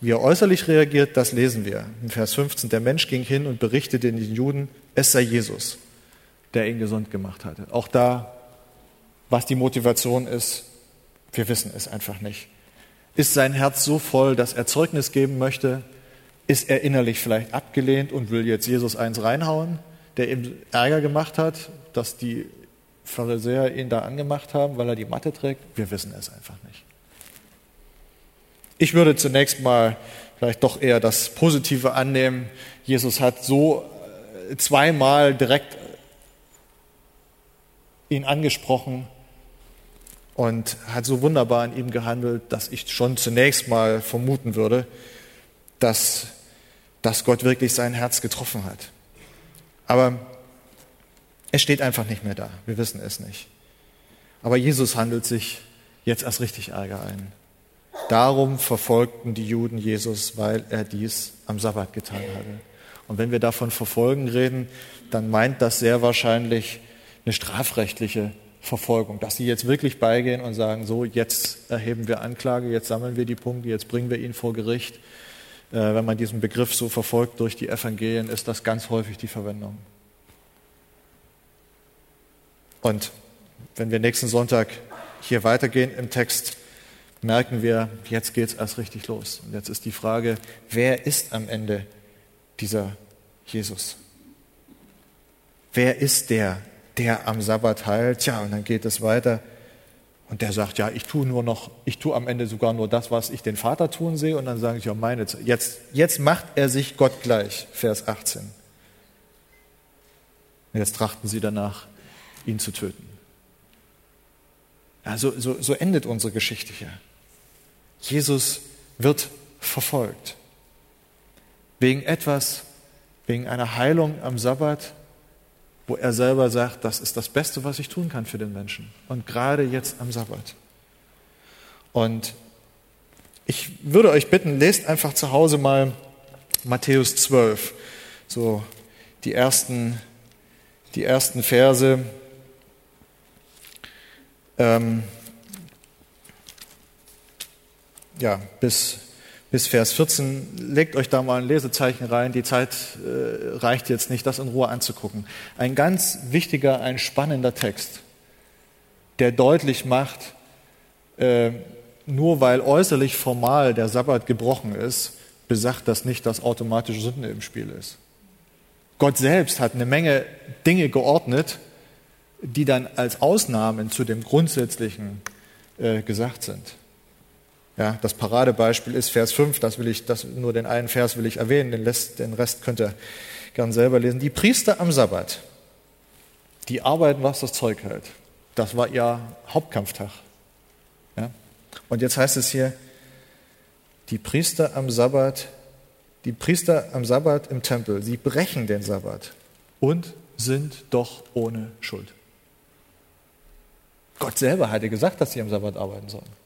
Wie er äußerlich reagiert, das lesen wir. In Vers 15, der Mensch ging hin und berichtete den Juden, es sei Jesus, der ihn gesund gemacht hatte. Auch da, was die Motivation ist, wir wissen es einfach nicht. Ist sein Herz so voll, dass er Zeugnis geben möchte? Ist er innerlich vielleicht abgelehnt und will jetzt Jesus eins reinhauen, der ihm Ärger gemacht hat, dass die Pharisäer ihn da angemacht haben, weil er die Matte trägt? Wir wissen es einfach nicht. Ich würde zunächst mal vielleicht doch eher das Positive annehmen. Jesus hat so zweimal direkt ihn angesprochen und hat so wunderbar an ihm gehandelt, dass ich schon zunächst mal vermuten würde, dass, dass Gott wirklich sein Herz getroffen hat. Aber es steht einfach nicht mehr da. Wir wissen es nicht. Aber Jesus handelt sich jetzt erst richtig Ärger ein. Darum verfolgten die Juden Jesus, weil er dies am Sabbat getan hatte. Und wenn wir davon verfolgen reden, dann meint das sehr wahrscheinlich eine strafrechtliche Verfolgung, dass sie jetzt wirklich beigehen und sagen, so, jetzt erheben wir Anklage, jetzt sammeln wir die Punkte, jetzt bringen wir ihn vor Gericht. Äh, wenn man diesen Begriff so verfolgt durch die Evangelien, ist das ganz häufig die Verwendung. Und wenn wir nächsten Sonntag hier weitergehen im Text, merken wir, jetzt geht es erst richtig los. Und jetzt ist die Frage, wer ist am Ende dieser Jesus? Wer ist der, der am Sabbat heilt? Tja, und dann geht es weiter. Und der sagt, ja, ich tue nur noch, ich tue am Ende sogar nur das, was ich den Vater tun sehe. Und dann sage ich, ja, meine. Jetzt, jetzt macht er sich Gott gleich, Vers 18. Und jetzt trachten sie danach, ihn zu töten. Ja, so, so, so endet unsere Geschichte hier. Jesus wird verfolgt. Wegen etwas, wegen einer Heilung am Sabbat, wo er selber sagt, das ist das Beste, was ich tun kann für den Menschen. Und gerade jetzt am Sabbat. Und ich würde euch bitten, lest einfach zu Hause mal Matthäus 12, so die ersten, die ersten Verse. Ähm, ja, bis, bis Vers 14. Legt euch da mal ein Lesezeichen rein. Die Zeit äh, reicht jetzt nicht, das in Ruhe anzugucken. Ein ganz wichtiger, ein spannender Text, der deutlich macht, äh, nur weil äußerlich formal der Sabbat gebrochen ist, besagt das nicht, dass automatisch Sünde im Spiel ist. Gott selbst hat eine Menge Dinge geordnet, die dann als Ausnahmen zu dem Grundsätzlichen äh, gesagt sind. Ja, das Paradebeispiel ist Vers 5, das will ich, das, nur den einen Vers will ich erwähnen, den Rest, den Rest könnt ihr gern selber lesen. Die Priester am Sabbat, die arbeiten, was das Zeug hält. Das war ihr Hauptkampftag. Ja? Und jetzt heißt es hier, die Priester am Sabbat, die Priester am Sabbat im Tempel, sie brechen den Sabbat und sind doch ohne Schuld. Gott selber hatte gesagt, dass sie am Sabbat arbeiten sollen.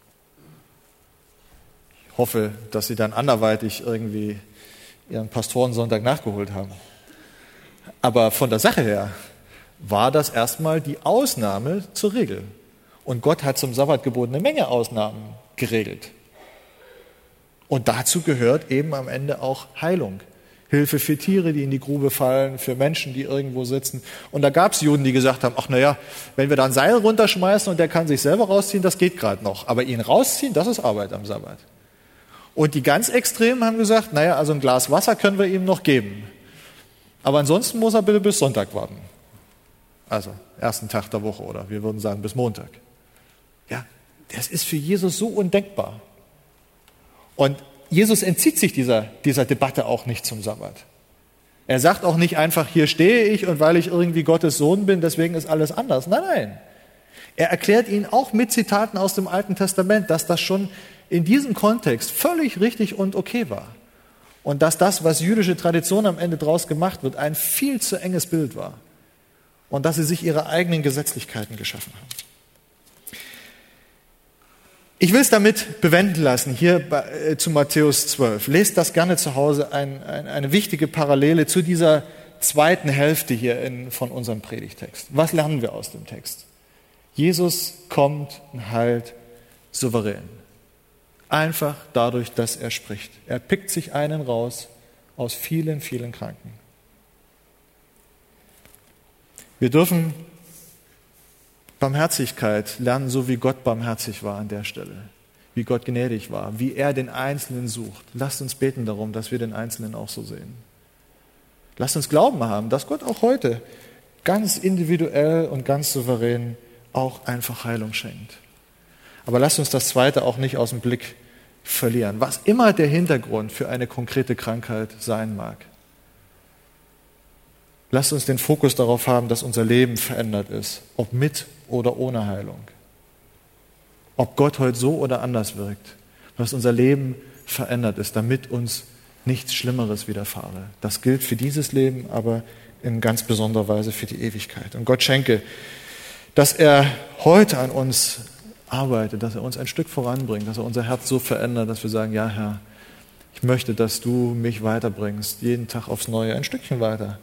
Hoffe, dass sie dann anderweitig irgendwie ihren Pastorensonntag nachgeholt haben. Aber von der Sache her war das erstmal die Ausnahme zur Regel. Und Gott hat zum Sabbatgebot eine Menge Ausnahmen geregelt. Und dazu gehört eben am Ende auch Heilung. Hilfe für Tiere, die in die Grube fallen, für Menschen, die irgendwo sitzen. Und da gab es Juden, die gesagt haben, ach naja, wenn wir da ein Seil runterschmeißen und der kann sich selber rausziehen, das geht gerade noch. Aber ihn rausziehen, das ist Arbeit am Sabbat. Und die ganz Extremen haben gesagt, naja, also ein Glas Wasser können wir ihm noch geben. Aber ansonsten muss er bitte bis Sonntag warten. Also ersten Tag der Woche oder wir würden sagen bis Montag. Ja, das ist für Jesus so undenkbar. Und Jesus entzieht sich dieser, dieser Debatte auch nicht zum Sabbat. Er sagt auch nicht einfach, hier stehe ich und weil ich irgendwie Gottes Sohn bin, deswegen ist alles anders. Nein, nein. Er erklärt ihnen auch mit Zitaten aus dem Alten Testament, dass das schon in diesem Kontext völlig richtig und okay war. Und dass das, was jüdische Tradition am Ende draus gemacht wird, ein viel zu enges Bild war. Und dass sie sich ihre eigenen Gesetzlichkeiten geschaffen haben. Ich will es damit bewenden lassen, hier äh, zu Matthäus 12. Lest das gerne zu Hause, ein, ein, eine wichtige Parallele zu dieser zweiten Hälfte hier in, von unserem Predigtext. Was lernen wir aus dem Text? Jesus kommt und heilt souverän. Einfach dadurch, dass er spricht. Er pickt sich einen raus aus vielen, vielen Kranken. Wir dürfen Barmherzigkeit lernen, so wie Gott barmherzig war an der Stelle, wie Gott gnädig war, wie er den Einzelnen sucht. Lasst uns beten darum, dass wir den Einzelnen auch so sehen. Lasst uns Glauben haben, dass Gott auch heute ganz individuell und ganz souverän auch einfach Heilung schenkt. Aber lasst uns das Zweite auch nicht aus dem Blick verlieren, was immer der Hintergrund für eine konkrete Krankheit sein mag. Lasst uns den Fokus darauf haben, dass unser Leben verändert ist, ob mit oder ohne Heilung. Ob Gott heute so oder anders wirkt, dass unser Leben verändert ist, damit uns nichts Schlimmeres widerfahre. Das gilt für dieses Leben, aber in ganz besonderer Weise für die Ewigkeit. Und Gott schenke, dass er heute an uns arbeitet, dass er uns ein Stück voranbringt, dass er unser Herz so verändert, dass wir sagen, ja Herr, ich möchte, dass du mich weiterbringst, jeden Tag aufs Neue, ein Stückchen weiter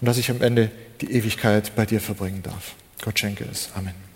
und dass ich am Ende die Ewigkeit bei dir verbringen darf. Gott schenke es. Amen.